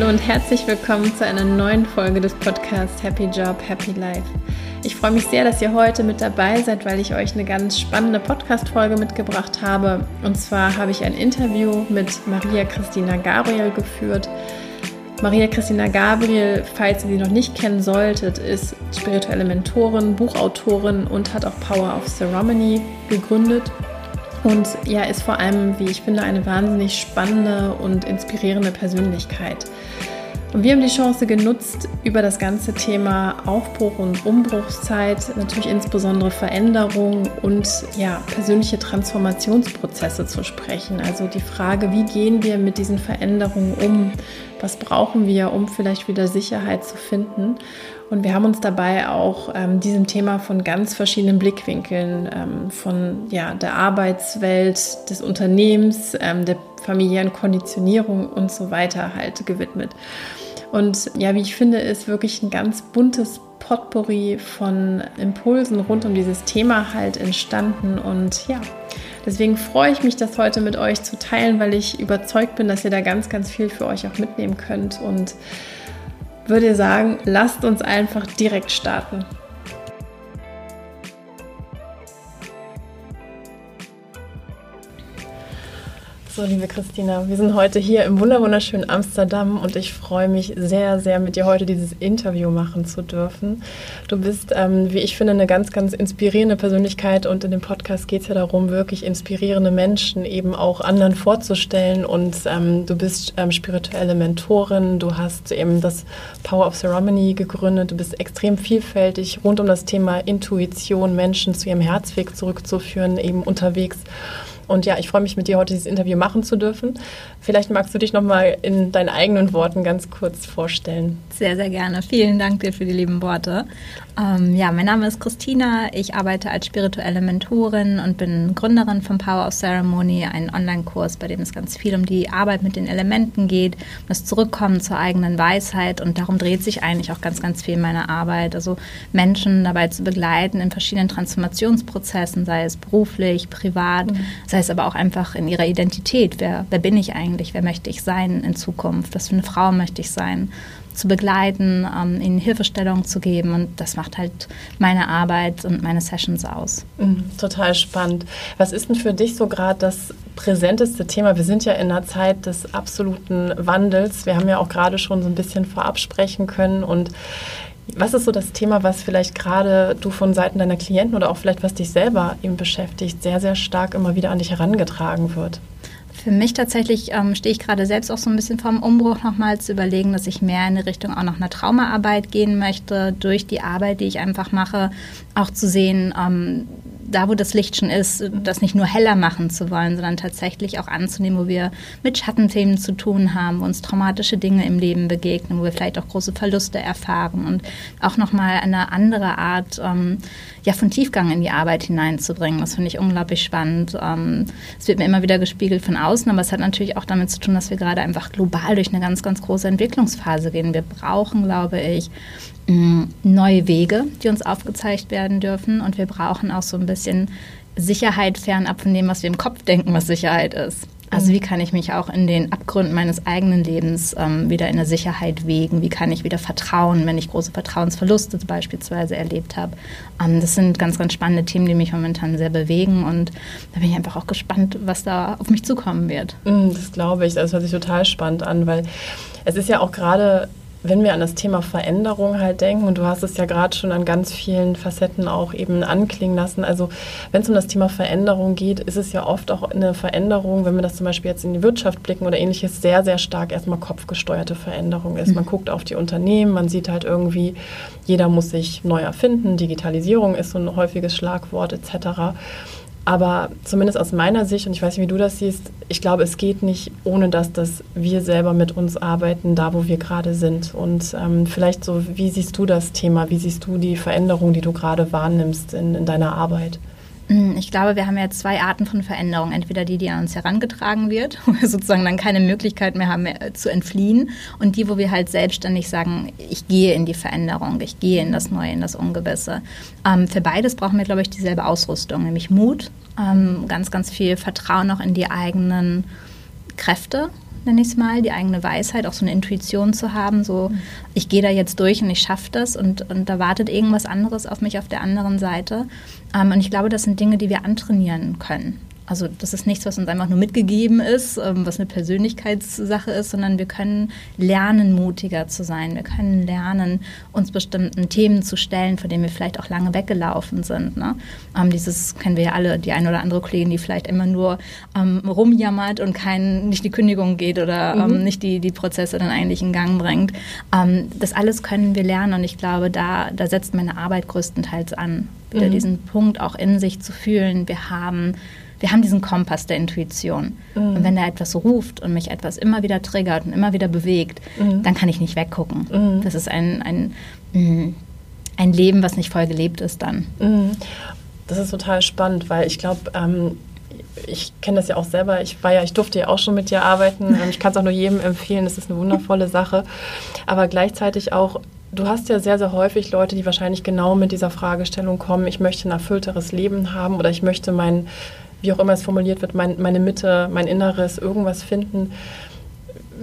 Hallo und herzlich willkommen zu einer neuen Folge des Podcasts Happy Job, Happy Life. Ich freue mich sehr, dass ihr heute mit dabei seid, weil ich euch eine ganz spannende Podcast-Folge mitgebracht habe. Und zwar habe ich ein Interview mit Maria Christina Gabriel geführt. Maria Christina Gabriel, falls ihr sie noch nicht kennen solltet, ist spirituelle Mentorin, Buchautorin und hat auch Power of Ceremony gegründet. Und ja, ist vor allem, wie ich finde, eine wahnsinnig spannende und inspirierende Persönlichkeit. Und wir haben die Chance genutzt, über das ganze Thema Aufbruch und Umbruchszeit, natürlich insbesondere Veränderung und ja, persönliche Transformationsprozesse zu sprechen. Also die Frage, wie gehen wir mit diesen Veränderungen um? Was brauchen wir, um vielleicht wieder Sicherheit zu finden? Und wir haben uns dabei auch ähm, diesem Thema von ganz verschiedenen Blickwinkeln, ähm, von ja, der Arbeitswelt, des Unternehmens, ähm, der familiären Konditionierung und so weiter halt gewidmet. Und ja, wie ich finde, ist wirklich ein ganz buntes Potpourri von Impulsen rund um dieses Thema halt entstanden. Und ja, deswegen freue ich mich, das heute mit euch zu teilen, weil ich überzeugt bin, dass ihr da ganz, ganz viel für euch auch mitnehmen könnt. Und würde sagen, lasst uns einfach direkt starten. So, liebe Christina, wir sind heute hier im wunderschönen Amsterdam und ich freue mich sehr, sehr, mit dir heute dieses Interview machen zu dürfen. Du bist, ähm, wie ich finde, eine ganz, ganz inspirierende Persönlichkeit und in dem Podcast geht es ja darum, wirklich inspirierende Menschen eben auch anderen vorzustellen und ähm, du bist ähm, spirituelle Mentorin, du hast eben das Power of Ceremony gegründet, du bist extrem vielfältig rund um das Thema Intuition, Menschen zu ihrem Herzweg zurückzuführen, eben unterwegs. Und ja, ich freue mich, mit dir heute dieses Interview machen zu dürfen. Vielleicht magst du dich noch mal in deinen eigenen Worten ganz kurz vorstellen. Sehr, sehr gerne. Vielen Dank dir für die lieben Worte. Ähm, ja, mein Name ist Christina. Ich arbeite als spirituelle Mentorin und bin Gründerin von Power of Ceremony, ein Online-Kurs, bei dem es ganz viel um die Arbeit mit den Elementen geht, um das Zurückkommen zur eigenen Weisheit. Und darum dreht sich eigentlich auch ganz, ganz viel meiner Arbeit. Also Menschen dabei zu begleiten in verschiedenen Transformationsprozessen, sei es beruflich, privat, mhm. sei es aber auch einfach in ihrer Identität. Wer, wer bin ich eigentlich? Wer möchte ich sein in Zukunft? Was für eine Frau möchte ich sein? Zu begleiten, ähm, ihnen Hilfestellung zu geben. Und das macht halt meine Arbeit und meine Sessions aus. Mhm, total spannend. Was ist denn für dich so gerade das präsenteste Thema? Wir sind ja in einer Zeit des absoluten Wandels. Wir haben ja auch gerade schon so ein bisschen vorab sprechen können. Und was ist so das Thema, was vielleicht gerade du von Seiten deiner Klienten oder auch vielleicht was dich selber eben beschäftigt, sehr, sehr stark immer wieder an dich herangetragen wird? Für mich tatsächlich ähm, stehe ich gerade selbst auch so ein bisschen vorm Umbruch nochmal zu überlegen, dass ich mehr in die Richtung auch noch einer Traumaarbeit gehen möchte, durch die Arbeit, die ich einfach mache, auch zu sehen, ähm, da, wo das Licht schon ist, das nicht nur heller machen zu wollen, sondern tatsächlich auch anzunehmen, wo wir mit Schattenthemen zu tun haben, wo uns traumatische Dinge im Leben begegnen, wo wir vielleicht auch große Verluste erfahren und auch nochmal eine andere Art ähm, ja, von Tiefgang in die Arbeit hineinzubringen. Das finde ich unglaublich spannend. Ähm, es wird mir immer wieder gespiegelt von außen, aber es hat natürlich auch damit zu tun, dass wir gerade einfach global durch eine ganz, ganz große Entwicklungsphase gehen. Wir brauchen, glaube ich, neue Wege, die uns aufgezeigt werden dürfen. Und wir brauchen auch so ein bisschen Sicherheit fernab von dem, was wir im Kopf denken, was Sicherheit ist. Also wie kann ich mich auch in den Abgründen meines eigenen Lebens ähm, wieder in der Sicherheit wägen? Wie kann ich wieder vertrauen, wenn ich große Vertrauensverluste beispielsweise erlebt habe? Ähm, das sind ganz, ganz spannende Themen, die mich momentan sehr bewegen und da bin ich einfach auch gespannt, was da auf mich zukommen wird. Mm, das glaube ich. Das hört sich total spannend an, weil es ist ja auch gerade wenn wir an das Thema Veränderung halt denken, und du hast es ja gerade schon an ganz vielen Facetten auch eben anklingen lassen, also wenn es um das Thema Veränderung geht, ist es ja oft auch eine Veränderung, wenn wir das zum Beispiel jetzt in die Wirtschaft blicken oder ähnliches, sehr, sehr stark erstmal kopfgesteuerte Veränderung ist. Man mhm. guckt auf die Unternehmen, man sieht halt irgendwie, jeder muss sich neu erfinden, Digitalisierung ist so ein häufiges Schlagwort etc. Aber zumindest aus meiner Sicht, und ich weiß nicht, wie du das siehst, ich glaube, es geht nicht ohne das, dass wir selber mit uns arbeiten, da wo wir gerade sind. Und ähm, vielleicht so, wie siehst du das Thema? Wie siehst du die Veränderung, die du gerade wahrnimmst in, in deiner Arbeit? Mm, ich glaube, wir haben ja zwei Arten von Veränderung. Entweder die, die an uns herangetragen wird, wo wir sozusagen dann keine Möglichkeit mehr haben, mehr zu entfliehen. Und die, wo wir halt selbstständig sagen, ich gehe in die Veränderung, ich gehe in das Neue, in das Ungewisse. Ähm, für beides brauchen wir, glaube ich, dieselbe Ausrüstung, nämlich Mut, ähm, ganz, ganz viel Vertrauen noch in die eigenen Kräfte, nenne ich es mal, die eigene Weisheit, auch so eine Intuition zu haben, so mhm. ich gehe da jetzt durch und ich schaffe das und, und da wartet irgendwas anderes auf mich auf der anderen Seite. Ähm, und ich glaube, das sind Dinge, die wir antrainieren können. Also das ist nichts, was uns einfach nur mitgegeben ist, ähm, was eine Persönlichkeitssache ist, sondern wir können lernen, mutiger zu sein. Wir können lernen, uns bestimmten Themen zu stellen, vor denen wir vielleicht auch lange weggelaufen sind. Ne? Ähm, dieses kennen wir ja alle, die eine oder andere Kollegin, die vielleicht immer nur ähm, rumjammert und kein, nicht die Kündigung geht oder ähm, mhm. nicht die, die Prozesse dann eigentlich in Gang bringt. Ähm, das alles können wir lernen und ich glaube, da, da setzt meine Arbeit größtenteils an, wieder mhm. diesen Punkt auch in sich zu fühlen. Wir haben wir haben diesen Kompass der Intuition. Mhm. Und wenn da etwas ruft und mich etwas immer wieder triggert und immer wieder bewegt, mhm. dann kann ich nicht weggucken. Mhm. Das ist ein, ein, mm, ein Leben, was nicht voll gelebt ist dann. Mhm. Das ist total spannend, weil ich glaube, ähm, ich kenne das ja auch selber. Ich war ja, ich durfte ja auch schon mit dir arbeiten. Ich kann es auch nur jedem empfehlen. Das ist eine wundervolle Sache. Aber gleichzeitig auch Du hast ja sehr, sehr häufig Leute, die wahrscheinlich genau mit dieser Fragestellung kommen, ich möchte ein erfüllteres Leben haben oder ich möchte mein wie auch immer es formuliert wird, mein, meine Mitte, mein Inneres, irgendwas finden,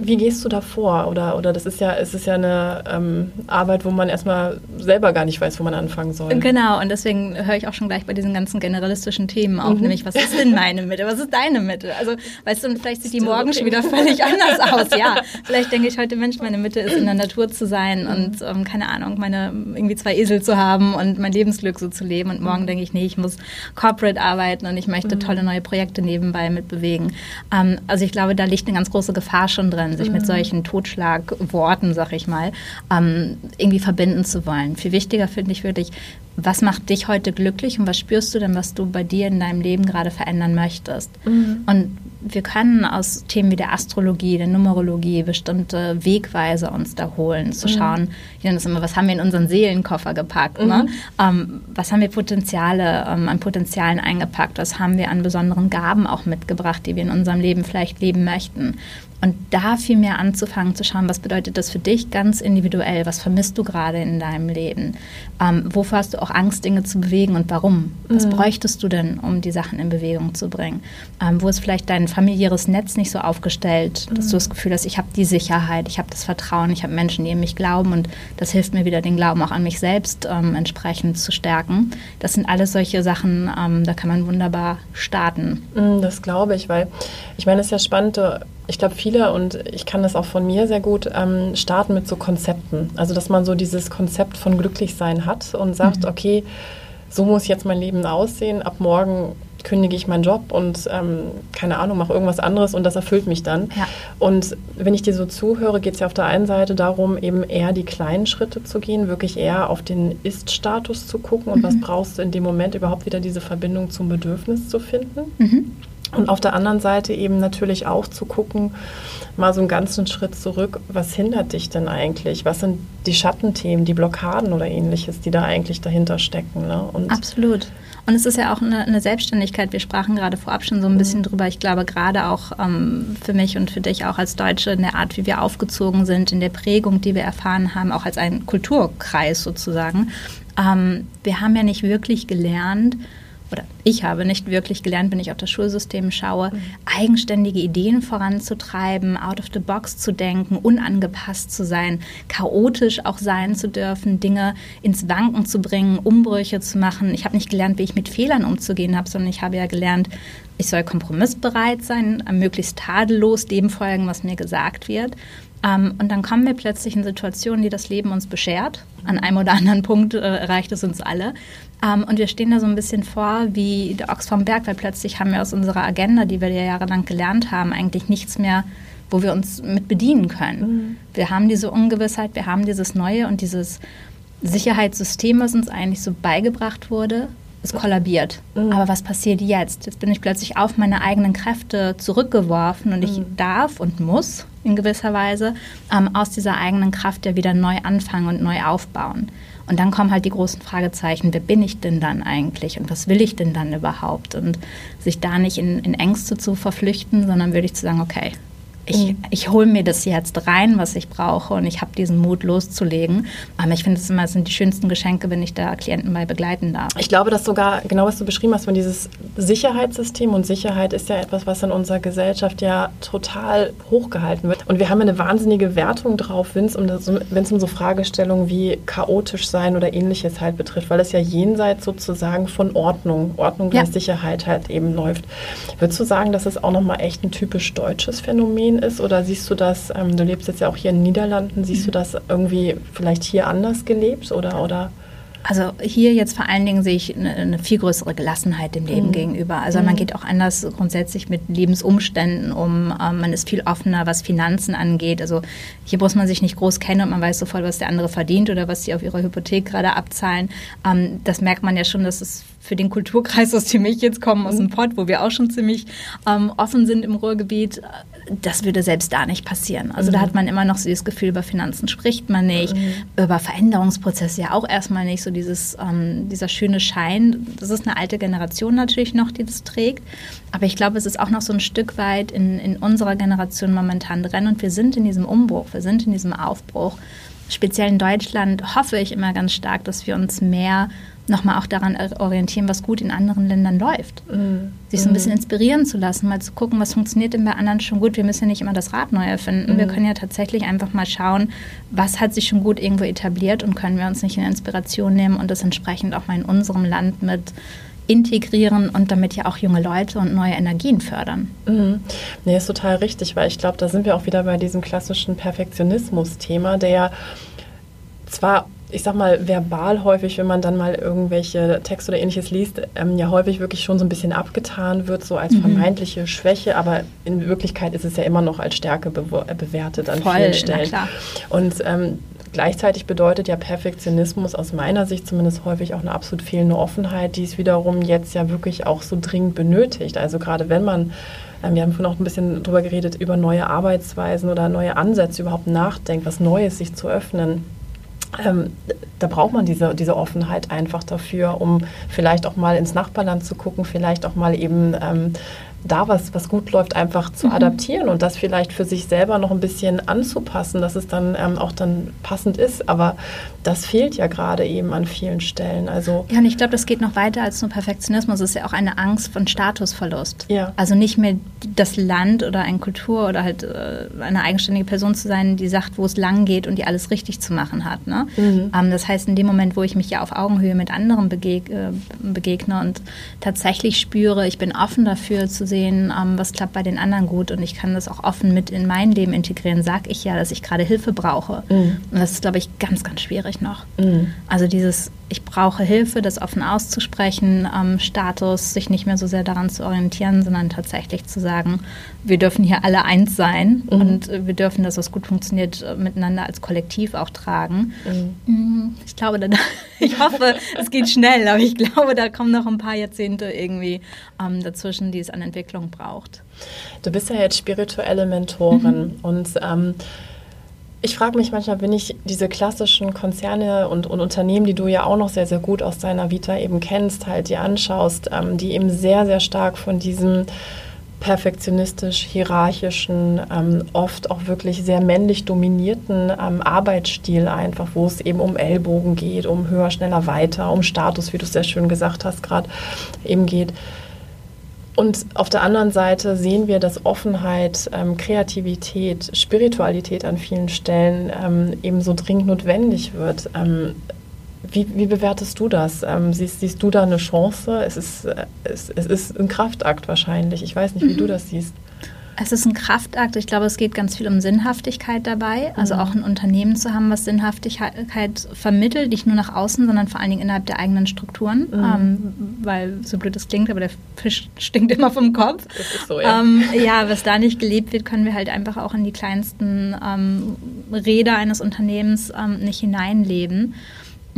wie gehst du da vor? Oder, oder das ist ja, es ist ja eine ähm, Arbeit, wo man erstmal selber gar nicht weiß, wo man anfangen soll. Genau, und deswegen höre ich auch schon gleich bei diesen ganzen generalistischen Themen auf, mhm. nämlich, was ist denn meine Mitte? Was ist deine Mitte? Also, weißt du, vielleicht sieht die morgen schon wieder völlig anders aus. Ja, vielleicht denke ich heute, Mensch, meine Mitte ist in der Natur zu sein mhm. und, ähm, keine Ahnung, meine irgendwie zwei Esel zu haben und mein Lebensglück so zu leben. Und morgen mhm. denke ich, nee, ich muss corporate arbeiten und ich möchte mhm. tolle neue Projekte nebenbei mitbewegen. Ähm, also, ich glaube, da liegt eine ganz große Gefahr schon drin sich mit mhm. solchen Totschlagworten, sag ich mal, ähm, irgendwie verbinden zu wollen. Viel wichtiger finde ich wirklich, was macht dich heute glücklich und was spürst du denn, was du bei dir in deinem Leben gerade verändern möchtest? Mhm. Und wir können aus Themen wie der Astrologie, der Numerologie bestimmte Wegweise uns da holen, zu mhm. schauen, ich nenne das immer, was haben wir in unseren Seelenkoffer gepackt? Ne? Mhm. Ne? Ähm, was haben wir Potenziale, ähm, an Potenzialen eingepackt? Was haben wir an besonderen Gaben auch mitgebracht, die wir in unserem Leben vielleicht leben möchten? Und da viel mehr anzufangen zu schauen, was bedeutet das für dich ganz individuell? Was vermisst du gerade in deinem Leben? Ähm, wovor hast du auch Angst, Dinge zu bewegen und warum? Was mhm. bräuchtest du denn, um die Sachen in Bewegung zu bringen? Ähm, wo ist vielleicht dein familiäres Netz nicht so aufgestellt, dass mhm. du das Gefühl hast, ich habe die Sicherheit, ich habe das Vertrauen, ich habe Menschen, die in mich glauben und das hilft mir wieder, den Glauben auch an mich selbst ähm, entsprechend zu stärken. Das sind alles solche Sachen, ähm, da kann man wunderbar starten. Mhm, das glaube ich, weil ich meine, es ist ja spannend, ich glaube, viele, und ich kann das auch von mir sehr gut, ähm, starten mit so Konzepten. Also, dass man so dieses Konzept von Glücklichsein hat und sagt, mhm. okay, so muss jetzt mein Leben aussehen. Ab morgen kündige ich meinen Job und ähm, keine Ahnung, mache irgendwas anderes und das erfüllt mich dann. Ja. Und wenn ich dir so zuhöre, geht es ja auf der einen Seite darum, eben eher die kleinen Schritte zu gehen, wirklich eher auf den Ist-Status zu gucken und mhm. was brauchst du in dem Moment überhaupt wieder diese Verbindung zum Bedürfnis zu finden. Mhm. Und auf der anderen Seite eben natürlich auch zu gucken, mal so einen ganzen Schritt zurück, was hindert dich denn eigentlich? Was sind die Schattenthemen, die Blockaden oder ähnliches, die da eigentlich dahinter stecken? Ne? Und Absolut. Und es ist ja auch eine, eine, Selbstständigkeit. Wir sprachen gerade vorab schon so ein bisschen mhm. drüber. Ich glaube, gerade auch ähm, für mich und für dich auch als Deutsche in der Art, wie wir aufgezogen sind, in der Prägung, die wir erfahren haben, auch als ein Kulturkreis sozusagen. Ähm, wir haben ja nicht wirklich gelernt, oder ich habe nicht wirklich gelernt, wenn ich auf das Schulsystem schaue, mhm. eigenständige Ideen voranzutreiben, out of the box zu denken, unangepasst zu sein, chaotisch auch sein zu dürfen, Dinge ins Wanken zu bringen, Umbrüche zu machen. Ich habe nicht gelernt, wie ich mit Fehlern umzugehen habe, sondern ich habe ja gelernt, ich soll kompromissbereit sein, möglichst tadellos dem folgen, was mir gesagt wird. Ähm, und dann kommen wir plötzlich in Situationen, die das Leben uns beschert. An einem oder anderen Punkt äh, erreicht es uns alle. Ähm, und wir stehen da so ein bisschen vor wie der Ochs vom Berg, weil plötzlich haben wir aus unserer Agenda, die wir ja jahrelang gelernt haben, eigentlich nichts mehr, wo wir uns mit bedienen können. Mhm. Wir haben diese Ungewissheit, wir haben dieses Neue und dieses Sicherheitssystem, was uns eigentlich so beigebracht wurde, es kollabiert. Mhm. Aber was passiert jetzt? Jetzt bin ich plötzlich auf meine eigenen Kräfte zurückgeworfen und ich mhm. darf und muss in gewisser Weise ähm, aus dieser eigenen Kraft ja wieder neu anfangen und neu aufbauen. Und dann kommen halt die großen Fragezeichen, wer bin ich denn dann eigentlich und was will ich denn dann überhaupt? Und sich da nicht in, in Ängste zu verflüchten, sondern würde ich zu sagen, okay, ich, mhm. ich hole mir das jetzt rein, was ich brauche und ich habe diesen Mut loszulegen. Aber ich finde es immer, es sind die schönsten Geschenke, wenn ich da Klienten bei begleiten darf. Ich glaube, dass sogar, genau was du beschrieben hast, von dieses Sicherheitssystem und Sicherheit ist ja etwas, was in unserer Gesellschaft ja total hochgehalten wird. Und wir haben eine wahnsinnige Wertung drauf, wenn es um, um so Fragestellungen wie chaotisch sein oder ähnliches halt betrifft, weil es ja jenseits sozusagen von Ordnung, Ordnung ja. Sicherheit halt eben läuft. Würdest du sagen, dass es auch nochmal echt ein typisch deutsches Phänomen ist? Oder siehst du das, ähm, du lebst jetzt ja auch hier in den Niederlanden, siehst mhm. du das irgendwie vielleicht hier anders gelebt oder, oder? Also hier jetzt vor allen Dingen sehe ich eine, eine viel größere Gelassenheit dem Leben mhm. gegenüber. Also mhm. man geht auch anders grundsätzlich mit Lebensumständen um. Ähm, man ist viel offener, was Finanzen angeht. Also hier muss man sich nicht groß kennen und man weiß sofort, was der andere verdient oder was sie auf ihrer Hypothek gerade abzahlen. Ähm, das merkt man ja schon, dass es für den Kulturkreis, aus dem ich jetzt komme, aus dem mhm. Pott, wo wir auch schon ziemlich ähm, offen sind im Ruhrgebiet, das würde selbst da nicht passieren. Also mhm. da hat man immer noch so dieses Gefühl, über Finanzen spricht man nicht, mhm. über Veränderungsprozesse ja auch erstmal nicht, so dieses, ähm, dieser schöne Schein. Das ist eine alte Generation natürlich noch, die das trägt. Aber ich glaube, es ist auch noch so ein Stück weit in, in unserer Generation momentan drin und wir sind in diesem Umbruch, wir sind in diesem Aufbruch. Speziell in Deutschland hoffe ich immer ganz stark, dass wir uns mehr nochmal auch daran orientieren, was gut in anderen Ländern läuft. Mhm. Sich so ein bisschen mhm. inspirieren zu lassen, mal zu gucken, was funktioniert denn bei anderen schon gut. Wir müssen ja nicht immer das Rad neu erfinden. Mhm. Wir können ja tatsächlich einfach mal schauen, was hat sich schon gut irgendwo etabliert und können wir uns nicht in Inspiration nehmen und das entsprechend auch mal in unserem Land mit integrieren und damit ja auch junge Leute und neue Energien fördern. Mhm. Nee, ist total richtig, weil ich glaube, da sind wir auch wieder bei diesem klassischen Perfektionismus-Thema, der ja zwar ich sag mal, verbal häufig, wenn man dann mal irgendwelche Texte oder ähnliches liest, ähm, ja häufig wirklich schon so ein bisschen abgetan wird, so als mhm. vermeintliche Schwäche, aber in Wirklichkeit ist es ja immer noch als Stärke be bewertet an Voll, vielen Stellen. Und ähm, gleichzeitig bedeutet ja Perfektionismus aus meiner Sicht zumindest häufig auch eine absolut fehlende Offenheit, die es wiederum jetzt ja wirklich auch so dringend benötigt. Also gerade wenn man ähm, wir haben vorhin auch ein bisschen darüber geredet, über neue Arbeitsweisen oder neue Ansätze überhaupt nachdenkt, was Neues sich zu öffnen ähm, da braucht man diese, diese Offenheit einfach dafür, um vielleicht auch mal ins Nachbarland zu gucken, vielleicht auch mal eben ähm, da was, was gut läuft, einfach zu mhm. adaptieren und das vielleicht für sich selber noch ein bisschen anzupassen, dass es dann ähm, auch dann passend ist. Aber das fehlt ja gerade eben an vielen Stellen. Also ja, und ich glaube, das geht noch weiter als nur Perfektionismus. Es ist ja auch eine Angst von Statusverlust. Ja. Also nicht mehr das Land oder eine Kultur oder halt äh, eine eigenständige Person zu sein, die sagt, wo es lang geht und die alles richtig zu machen hat. Ne? Mhm. Ähm, das heißt, in dem Moment, wo ich mich ja auf Augenhöhe mit anderen begeg äh, begegne und tatsächlich spüre, ich bin offen dafür zu sehen, ähm, was klappt bei den anderen gut und ich kann das auch offen mit in mein Leben integrieren, sage ich ja, dass ich gerade Hilfe brauche. Mhm. Und das ist, glaube ich, ganz, ganz schwierig noch. Mhm. Also dieses, ich brauche Hilfe, das offen auszusprechen, ähm, Status, sich nicht mehr so sehr daran zu orientieren, sondern tatsächlich zu sagen, wir dürfen hier alle eins sein mhm. und wir dürfen das, was gut funktioniert, miteinander als Kollektiv auch tragen. Mhm. mhm. Ich glaube, da, ich hoffe, es geht schnell, aber ich glaube, da kommen noch ein paar Jahrzehnte irgendwie ähm, dazwischen, die es an Entwicklung braucht. Du bist ja jetzt spirituelle Mentorin mhm. und ähm, ich frage mich manchmal, wenn ich diese klassischen Konzerne und, und, Unternehmen, die du ja auch noch sehr, sehr gut aus deiner Vita eben kennst, halt dir anschaust, ähm, die eben sehr, sehr stark von diesem perfektionistisch, hierarchischen, ähm, oft auch wirklich sehr männlich dominierten ähm, Arbeitsstil einfach, wo es eben um Ellbogen geht, um höher, schneller, weiter, um Status, wie du es sehr schön gesagt hast, gerade eben geht. Und auf der anderen Seite sehen wir, dass Offenheit, ähm, Kreativität, Spiritualität an vielen Stellen ähm, eben so dringend notwendig wird. Ähm, wie, wie, bewertest du das? Ähm, siehst, siehst, du da eine Chance? Es ist, äh, es, es ist ein Kraftakt wahrscheinlich. Ich weiß nicht, wie mhm. du das siehst. Es ist ein Kraftakt. Ich glaube, es geht ganz viel um Sinnhaftigkeit dabei. Also mhm. auch ein Unternehmen zu haben, was Sinnhaftigkeit vermittelt, nicht nur nach außen, sondern vor allen Dingen innerhalb der eigenen Strukturen. Mhm. Ähm, weil, so blöd es klingt, aber der Fisch stinkt immer vom Kopf. Das ist so, ja. Ähm, ja, was da nicht gelebt wird, können wir halt einfach auch in die kleinsten ähm, Räder eines Unternehmens ähm, nicht hineinleben.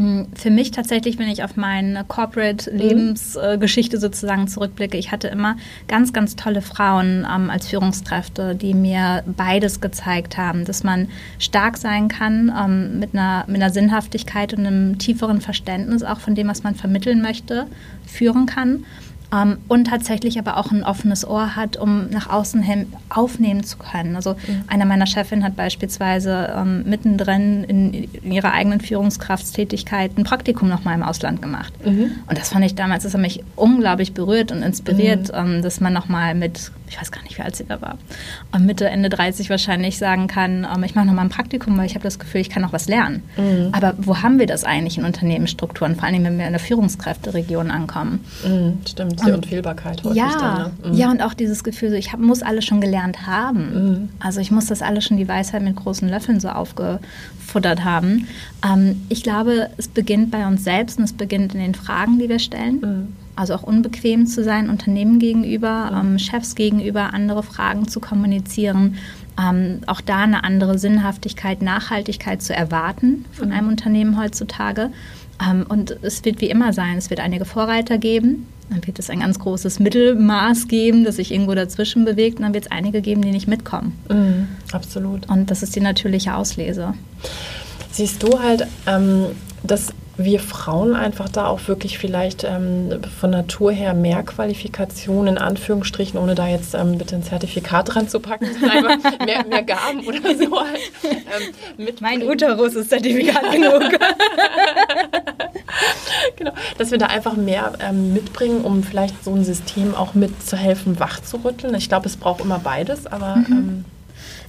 Hm, für mich tatsächlich, wenn ich auf meine Corporate-Lebensgeschichte mhm. sozusagen zurückblicke, ich hatte immer ganz, ganz tolle Frauen ähm, als Führungskräfte, die mir beides gezeigt haben, dass man stark sein kann ähm, mit, einer, mit einer Sinnhaftigkeit und einem tieferen Verständnis auch von dem, was man vermitteln möchte, führen kann ähm, und tatsächlich aber auch ein offenes Ohr hat, um nach außen hin aufnehmen zu können. Also mhm. einer meiner Chefin hat beispielsweise ähm, mittendrin in, in, ihrer eigenen Führungskraftstätigkeit ein Praktikum nochmal im Ausland gemacht. Mhm. Und das fand ich damals, das hat mich unglaublich berührt und inspiriert, mhm. ähm, dass man nochmal mit, ich weiß gar nicht, wie alt sie da war, Mitte, Ende 30 wahrscheinlich sagen kann, ähm, ich mache nochmal ein Praktikum, weil ich habe das Gefühl, ich kann noch was lernen. Mhm. Aber wo haben wir das eigentlich in Unternehmensstrukturen, vor allem wenn wir in der Führungskräfteregion ankommen? Mhm, stimmt, die Unfehlbarkeit häufig ja, dann. Ne? Mhm. Ja, und auch dieses Gefühl, ich hab, muss alles schon gelernt haben. Mhm. Also ich muss das alles schon die Weisheit mit großen Löffeln so aufgefuttert haben. Ähm, ich glaube, es beginnt bei uns selbst und es beginnt in den Fragen, die wir stellen. Mhm. Also auch unbequem zu sein, Unternehmen gegenüber, mhm. ähm, Chefs gegenüber, andere Fragen zu kommunizieren. Ähm, auch da eine andere Sinnhaftigkeit, Nachhaltigkeit zu erwarten von mhm. einem Unternehmen heutzutage. Ähm, und es wird wie immer sein, es wird einige Vorreiter geben, dann wird es ein ganz großes Mittelmaß geben, das sich irgendwo dazwischen bewegt. Und dann wird es einige geben, die nicht mitkommen. Mhm, absolut. Und das ist die natürliche Auslese. Siehst du halt, ähm, dass wir Frauen einfach da auch wirklich vielleicht ähm, von Natur her mehr Qualifikationen, in Anführungsstrichen, ohne da jetzt ähm, bitte ein Zertifikat dran zu packen, mehr, mehr Gaben oder so halt, ähm, Mein Uterus ist Zertifikat genug. genau, dass wir da einfach mehr ähm, mitbringen, um vielleicht so ein System auch mitzuhelfen, wach zu rütteln. Ich glaube, es braucht immer beides, aber... Mhm. Ähm,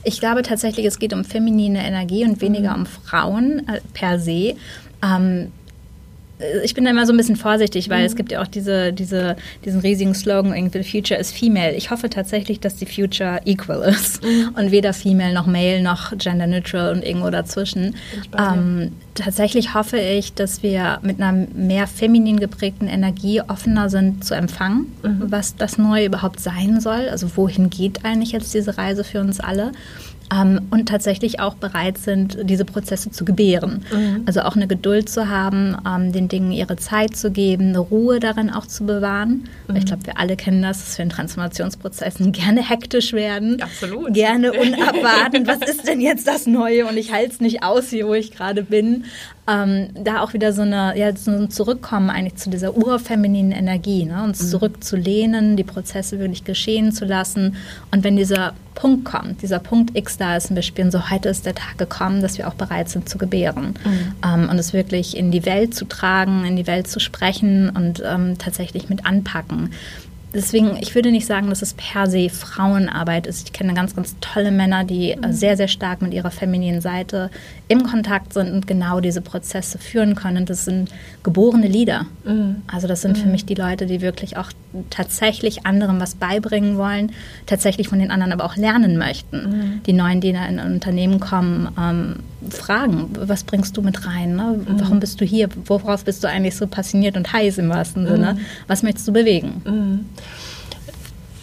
ich glaube tatsächlich, es geht um feminine Energie und weniger mhm. um Frauen äh, per se. Ähm, äh, ich bin da immer so ein bisschen vorsichtig, weil mhm. es gibt ja auch diese, diese, diesen riesigen Slogan, irgendwie, the future is female. Ich hoffe tatsächlich, dass die future equal ist mhm. und weder female noch male noch gender neutral und irgendwo dazwischen. Ähm, tatsächlich hoffe ich, dass wir mit einer mehr feminin geprägten Energie offener sind zu empfangen, mhm. was das Neue überhaupt sein soll. Also wohin geht eigentlich jetzt diese Reise für uns alle? Ähm, und tatsächlich auch bereit sind, diese Prozesse zu gebären. Mhm. Also auch eine Geduld zu haben, ähm, den Dingen ihre Zeit zu geben, eine Ruhe darin auch zu bewahren. Mhm. Ich glaube, wir alle kennen das, dass wir in Transformationsprozessen gerne hektisch werden. Absolut. Gerne unabwartend. Was ist denn jetzt das Neue? Und ich halte es nicht aus hier, wo ich gerade bin ähm, da auch wieder so, eine, ja, so ein Zurückkommen eigentlich zu dieser urfemininen Energie, ne? uns mhm. zurückzulehnen, die Prozesse wirklich geschehen zu lassen. Und wenn dieser Punkt kommt, dieser Punkt X da ist, und wir spüren so, heute ist der Tag gekommen, dass wir auch bereit sind zu gebären mhm. ähm, und es wirklich in die Welt zu tragen, in die Welt zu sprechen und ähm, tatsächlich mit anpacken deswegen, ich würde nicht sagen, dass es per se Frauenarbeit ist. Ich kenne ganz, ganz tolle Männer, die mhm. sehr, sehr stark mit ihrer femininen Seite im Kontakt sind und genau diese Prozesse führen können. Das sind geborene Leader. Mhm. Also das sind mhm. für mich die Leute, die wirklich auch tatsächlich anderen was beibringen wollen, tatsächlich von den anderen aber auch lernen möchten. Mhm. Die neuen, die in ein Unternehmen kommen, ähm, fragen, was bringst du mit rein? Ne? Mhm. Warum bist du hier? Worauf bist du eigentlich so passioniert und heiß im wahrsten Sinne? Mhm. Was möchtest du bewegen?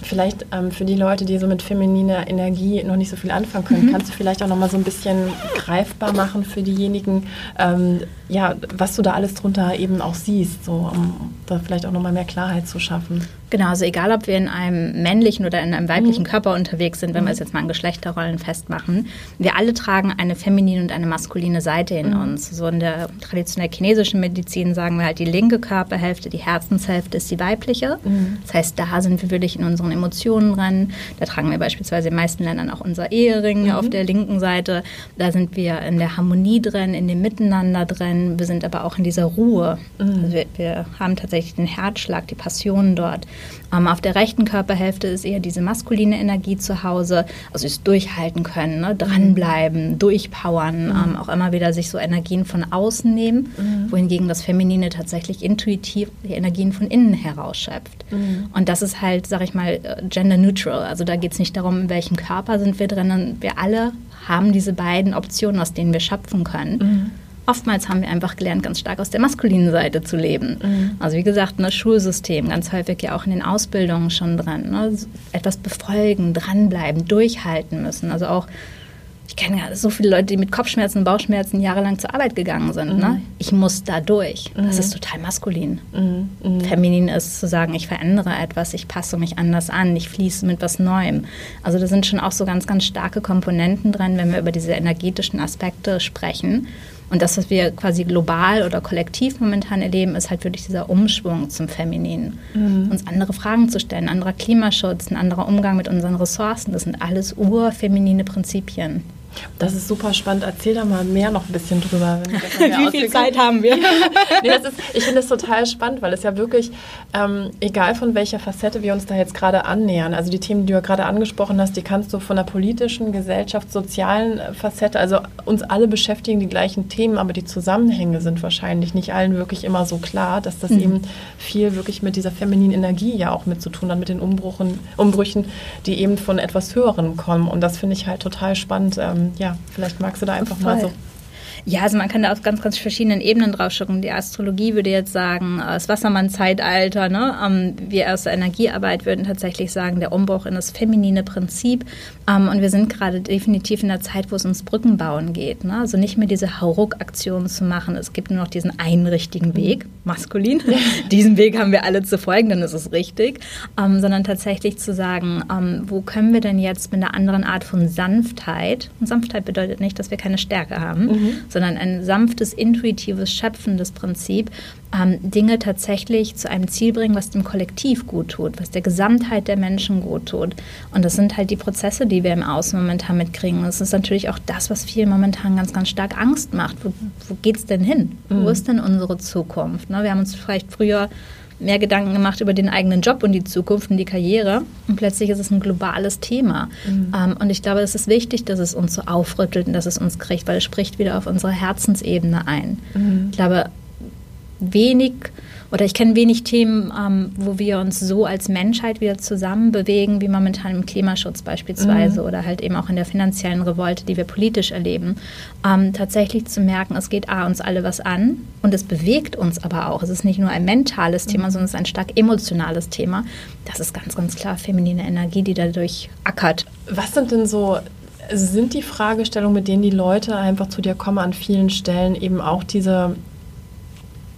Vielleicht ähm, für die Leute, die so mit femininer Energie noch nicht so viel anfangen können, mhm. kannst du vielleicht auch noch mal so ein bisschen greifbar machen für diejenigen, ähm, ja, was du da alles drunter eben auch siehst, so um da vielleicht auch noch mal mehr Klarheit zu schaffen. Genau, also egal, ob wir in einem männlichen oder in einem weiblichen mhm. Körper unterwegs sind, wenn mhm. wir es jetzt mal an Geschlechterrollen festmachen, wir alle tragen eine feminine und eine maskuline Seite in mhm. uns. So in der traditionell chinesischen Medizin sagen wir halt, die linke Körperhälfte, die Herzenshälfte ist die weibliche. Mhm. Das heißt, da sind wir wirklich in unseren Emotionen dran. Da tragen wir beispielsweise in den meisten Ländern auch unser Ehering mhm. auf der linken Seite. Da sind wir in der Harmonie drin, in dem Miteinander drin. Wir sind aber auch in dieser Ruhe. Mhm. Also wir, wir haben tatsächlich den Herzschlag, die Passion dort. Ähm, auf der rechten Körperhälfte ist eher diese maskuline Energie zu Hause, also ist durchhalten können, ne? dranbleiben, durchpowern, mhm. ähm, auch immer wieder sich so Energien von außen nehmen, mhm. wohingegen das Feminine tatsächlich intuitiv die Energien von innen herausschöpft. Mhm. Und das ist halt, sag ich mal, äh, gender neutral. Also da geht es nicht darum, in welchem Körper sind wir drinnen. Wir alle haben diese beiden Optionen, aus denen wir schöpfen können. Oftmals haben wir einfach gelernt, ganz stark aus der maskulinen Seite zu leben. Mhm. Also wie gesagt, ne, Schulsystem, ganz häufig ja auch in den Ausbildungen schon dran. Ne, etwas befolgen, dranbleiben, durchhalten müssen. Also auch, ich kenne ja so viele Leute, die mit Kopfschmerzen und Bauchschmerzen jahrelang zur Arbeit gegangen sind. Ne? Mhm. Ne? Ich muss da durch. Das mhm. ist total maskulin. Mhm. Mhm. Feminin ist zu sagen, ich verändere etwas, ich passe mich anders an, ich fließe mit was Neuem. Also da sind schon auch so ganz, ganz starke Komponenten drin, wenn wir über diese energetischen Aspekte sprechen. Und das, was wir quasi global oder kollektiv momentan erleben, ist halt wirklich dieser Umschwung zum Femininen. Mhm. Uns andere Fragen zu stellen, anderer Klimaschutz, ein anderer Umgang mit unseren Ressourcen, das sind alles urfeminine Prinzipien. Das ist super spannend. Erzähl da mal mehr noch ein bisschen drüber. Wie viel Zeit haben wir? nee, ist, ich finde es total spannend, weil es ja wirklich, ähm, egal von welcher Facette wir uns da jetzt gerade annähern, also die Themen, die du ja gerade angesprochen hast, die kannst du von der politischen, gesellschaftssozialen Facette, also uns alle beschäftigen die gleichen Themen, aber die Zusammenhänge sind wahrscheinlich nicht allen wirklich immer so klar, dass das mhm. eben viel wirklich mit dieser femininen Energie ja auch mit zu tun hat, mit den Umbruchen, Umbrüchen, die eben von etwas Höherem kommen. Und das finde ich halt total spannend. Ähm, ja, vielleicht magst du da einfach mal so ja, also man kann da auf ganz, ganz verschiedenen Ebenen drauf schauen. Die Astrologie würde jetzt sagen, äh, das Wassermann-Zeitalter. Ne? Ähm, wir aus der Energiearbeit würden tatsächlich sagen, der Umbruch in das feminine Prinzip. Ähm, und wir sind gerade definitiv in der Zeit, wo es ums Brückenbauen geht. Ne? Also nicht mehr diese Hauruck-Aktionen zu machen. Es gibt nur noch diesen einen richtigen Weg, maskulin. Diesen Weg haben wir alle zu folgen, dann ist es richtig. Ähm, sondern tatsächlich zu sagen, wo können wir denn jetzt mit einer anderen Art von Sanftheit, und Sanftheit bedeutet nicht, dass wir keine Stärke haben, mhm sondern ein sanftes, intuitives, schöpfendes Prinzip, ähm, Dinge tatsächlich zu einem Ziel bringen, was dem Kollektiv gut tut, was der Gesamtheit der Menschen gut tut. Und das sind halt die Prozesse, die wir im Außen momentan mitkriegen. Das ist natürlich auch das, was vielen momentan ganz, ganz stark Angst macht. Wo, wo geht es denn hin? Mhm. Wo ist denn unsere Zukunft? Ne? Wir haben uns vielleicht früher mehr Gedanken gemacht über den eigenen Job und die Zukunft und die Karriere. Und plötzlich ist es ein globales Thema. Mhm. Ähm, und ich glaube, es ist wichtig, dass es uns so aufrüttelt und dass es uns kriegt, weil es spricht wieder auf unsere Herzensebene ein. Mhm. Ich glaube, wenig oder ich kenne wenig Themen, ähm, wo wir uns so als Menschheit wieder zusammen bewegen, wie momentan im Klimaschutz beispielsweise mhm. oder halt eben auch in der finanziellen Revolte, die wir politisch erleben. Ähm, tatsächlich zu merken, es geht A, uns alle was an und es bewegt uns aber auch. Es ist nicht nur ein mentales mhm. Thema, sondern es ist ein stark emotionales Thema. Das ist ganz, ganz klar feminine Energie, die dadurch ackert. Was sind denn so sind die Fragestellungen, mit denen die Leute einfach zu dir kommen, an vielen Stellen eben auch diese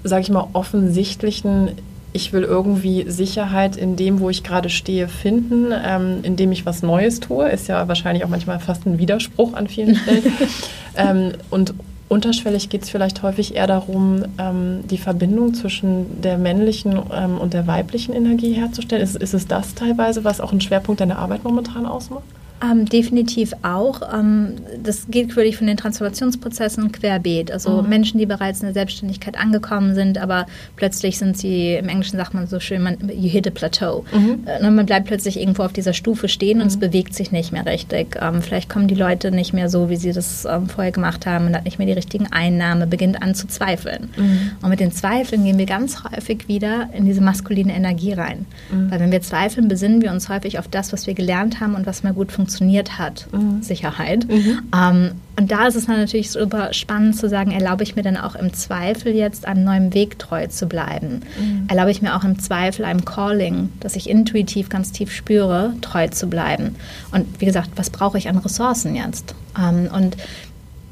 sage ich mal, offensichtlichen, ich will irgendwie Sicherheit in dem, wo ich gerade stehe, finden, ähm, indem ich was Neues tue, ist ja wahrscheinlich auch manchmal fast ein Widerspruch an vielen Stellen. ähm, und unterschwellig geht es vielleicht häufig eher darum, ähm, die Verbindung zwischen der männlichen ähm, und der weiblichen Energie herzustellen. Ist, ist es das teilweise, was auch ein Schwerpunkt deiner Arbeit momentan ausmacht? Ähm, definitiv auch. Ähm, das geht wirklich von den Transformationsprozessen querbeet. Also mhm. Menschen, die bereits in der Selbstständigkeit angekommen sind, aber plötzlich sind sie, im Englischen sagt man so schön, man, you hit a plateau. Mhm. Äh, man bleibt plötzlich irgendwo auf dieser Stufe stehen mhm. und es mhm. bewegt sich nicht mehr richtig. Ähm, vielleicht kommen die Leute nicht mehr so, wie sie das ähm, vorher gemacht haben und hat nicht mehr die richtigen Einnahmen, beginnt an zu zweifeln. Mhm. Und mit den Zweifeln gehen wir ganz häufig wieder in diese maskuline Energie rein. Mhm. Weil wenn wir zweifeln, besinnen wir uns häufig auf das, was wir gelernt haben und was mal gut funktioniert funktioniert hat, mhm. Sicherheit. Mhm. Ähm, und da ist es dann natürlich super spannend zu sagen, erlaube ich mir dann auch im Zweifel jetzt einem neuen Weg treu zu bleiben? Mhm. Erlaube ich mir auch im Zweifel einem Calling, das ich intuitiv ganz tief spüre, treu zu bleiben? Und wie gesagt, was brauche ich an Ressourcen jetzt? Ähm, und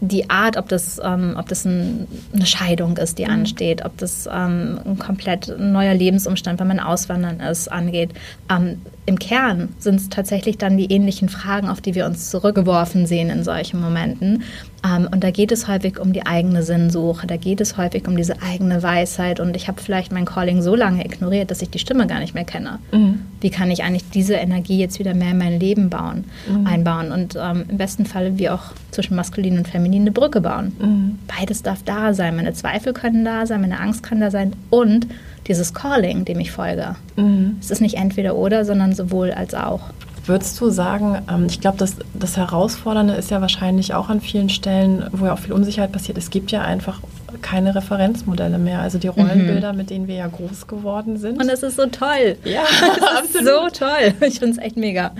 die Art, ob das, ähm, ob das ein, eine Scheidung ist, die mhm. ansteht, ob das ähm, ein komplett neuer Lebensumstand, wenn man auswandern ist, angeht. Ähm, Im Kern sind es tatsächlich dann die ähnlichen Fragen, auf die wir uns zurückgeworfen sehen in solchen Momenten. Ähm, und da geht es häufig um die eigene Sinnsuche, da geht es häufig um diese eigene Weisheit. Und ich habe vielleicht mein Calling so lange ignoriert, dass ich die Stimme gar nicht mehr kenne. Mhm. Wie kann ich eigentlich diese Energie jetzt wieder mehr in mein Leben bauen, mhm. einbauen und ähm, im besten Fall wie auch zwischen maskulin und feminin eine Brücke bauen. Mhm. Beides darf da sein. Meine Zweifel können da sein, meine Angst kann da sein und dieses Calling, dem ich folge. Mhm. Es ist nicht entweder oder, sondern sowohl als auch. Würdest du sagen, ähm, ich glaube, das, das Herausfordernde ist ja wahrscheinlich auch an vielen Stellen, wo ja auch viel Unsicherheit passiert, es gibt ja einfach keine Referenzmodelle mehr. Also die Rollenbilder, mhm. mit denen wir ja groß geworden sind. Und das ist so toll. Ja, das ist so toll. Ich finde es echt mega.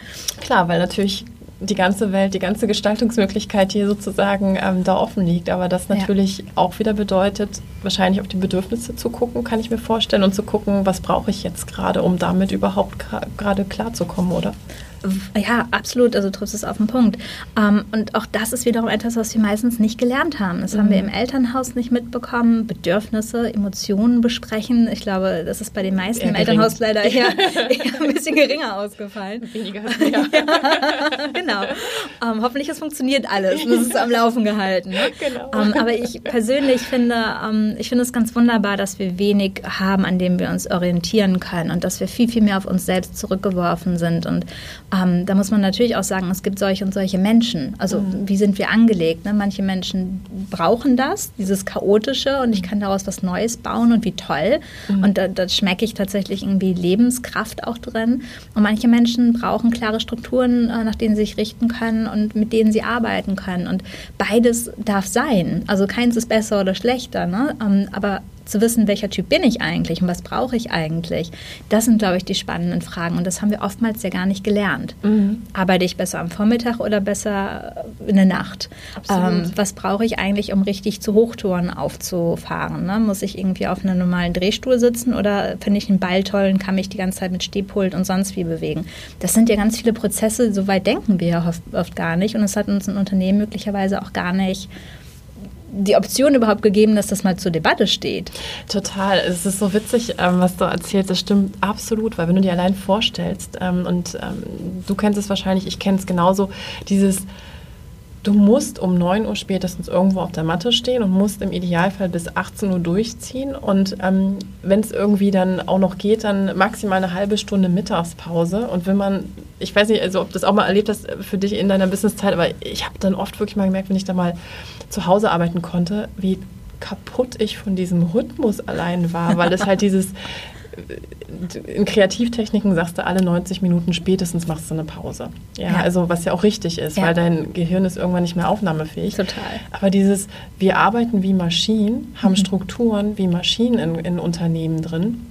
Klar, weil natürlich die ganze Welt, die ganze Gestaltungsmöglichkeit hier sozusagen ähm, da offen liegt. Aber das natürlich ja. auch wieder bedeutet, wahrscheinlich auf die Bedürfnisse zu gucken, kann ich mir vorstellen, und zu gucken, was brauche ich jetzt gerade, um damit überhaupt gerade klarzukommen, oder? Ja, absolut. Also triffst es auf den Punkt. Ähm, und auch das ist wiederum etwas, was wir meistens nicht gelernt haben. Das mhm. haben wir mhm. im Elternhaus nicht mitbekommen. Bedürfnisse, Emotionen besprechen. Ich glaube, das ist bei den meisten eher im gering. Elternhaus leider eher, eher, ein bisschen geringer ausgefallen. Weniger. Ja. genau. Ähm, hoffentlich es funktioniert alles. Das ist am Laufen gehalten. Ne? Genau. Ähm, aber ich persönlich finde, ähm, ich finde es ganz wunderbar, dass wir wenig haben, an dem wir uns orientieren können und dass wir viel, viel mehr auf uns selbst zurückgeworfen sind. Und ähm, da muss man natürlich auch sagen, es gibt solche und solche Menschen. Also mhm. wie sind wir angelegt? Ne? Manche Menschen brauchen das, dieses Chaotische und ich kann daraus was Neues bauen und wie toll. Mhm. Und da, da schmecke ich tatsächlich irgendwie Lebenskraft auch drin. Und manche Menschen brauchen klare Strukturen, äh, nach denen sie sich richten können und mit denen sie arbeiten können. Und beides darf sein. Also keins ist besser oder schlechter. Ne? Ähm, aber zu wissen, welcher Typ bin ich eigentlich und was brauche ich eigentlich, das sind, glaube ich, die spannenden Fragen. Und das haben wir oftmals ja gar nicht gelernt. Mhm. Arbeite ich besser am Vormittag oder besser in der Nacht? Ähm, was brauche ich eigentlich, um richtig zu Hochtouren aufzufahren? Ne? Muss ich irgendwie auf einem normalen Drehstuhl sitzen oder finde ich einen Ball toll und kann mich die ganze Zeit mit Stehpult und sonst wie bewegen? Das sind ja ganz viele Prozesse, so weit denken wir ja oft, oft gar nicht. Und es hat uns ein Unternehmen möglicherweise auch gar nicht die Option überhaupt gegeben, dass das mal zur Debatte steht. Total. Es ist so witzig, ähm, was du erzählst. Das stimmt absolut, weil wenn du dir allein vorstellst, ähm, und ähm, du kennst es wahrscheinlich, ich kenne es genauso, dieses Du musst um 9 Uhr spätestens irgendwo auf der Matte stehen und musst im Idealfall bis 18 Uhr durchziehen. Und ähm, wenn es irgendwie dann auch noch geht, dann maximal eine halbe Stunde Mittagspause. Und wenn man, ich weiß nicht, also ob das auch mal erlebt hast für dich in deiner Businesszeit, aber ich habe dann oft wirklich mal gemerkt, wenn ich da mal zu Hause arbeiten konnte, wie kaputt ich von diesem Rhythmus allein war, weil es halt dieses in Kreativtechniken sagst du, alle 90 Minuten spätestens machst du eine Pause. Ja, ja. also was ja auch richtig ist, ja. weil dein Gehirn ist irgendwann nicht mehr aufnahmefähig. Total. Aber dieses, wir arbeiten wie Maschinen, haben mhm. Strukturen wie Maschinen in, in Unternehmen drin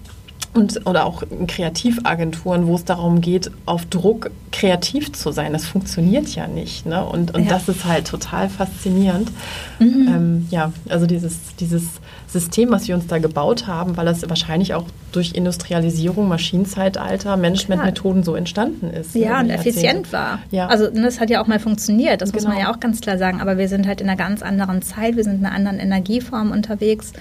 und, oder auch in Kreativagenturen, wo es darum geht, auf Druck kreativ zu sein. Das funktioniert ja nicht. Ne? Und, und ja. das ist halt total faszinierend. Mhm. Ähm, ja, also dieses, dieses System, was wir uns da gebaut haben, weil das wahrscheinlich auch durch Industrialisierung, Maschinenzeitalter, Managementmethoden so entstanden ist. Ja, ne, und effizient war. Ja. Also das hat ja auch mal funktioniert, das genau. muss man genau. ja auch ganz klar sagen. Aber wir sind halt in einer ganz anderen Zeit, wir sind in einer anderen Energieform unterwegs